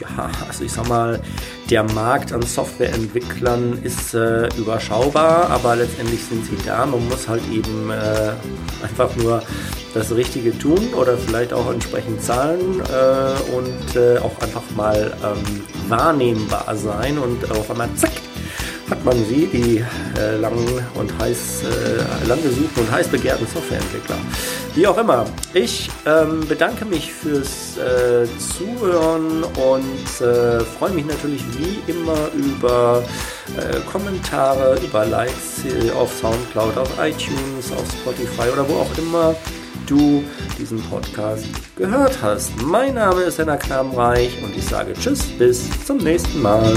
ja, also ich sag mal, der Markt an Softwareentwicklern ist äh, überschaubar, aber letztendlich sind sie da. Man muss halt eben äh, einfach nur das Richtige tun oder vielleicht auch entsprechend zahlen äh, und auch einfach mal ähm, wahrnehmbar sein und auf einmal zack hat man sie, die äh, lang und heiß, äh, lang gesuchten und heiß begehrten Softwareentwickler. Wie auch immer, ich ähm, bedanke mich fürs äh, Zuhören und äh, freue mich natürlich wie immer über äh, Kommentare, über Likes auf Soundcloud, auf iTunes, auf Spotify oder wo auch immer du diesen Podcast gehört hast. Mein Name ist Henna Knabenreich und ich sage Tschüss, bis zum nächsten Mal.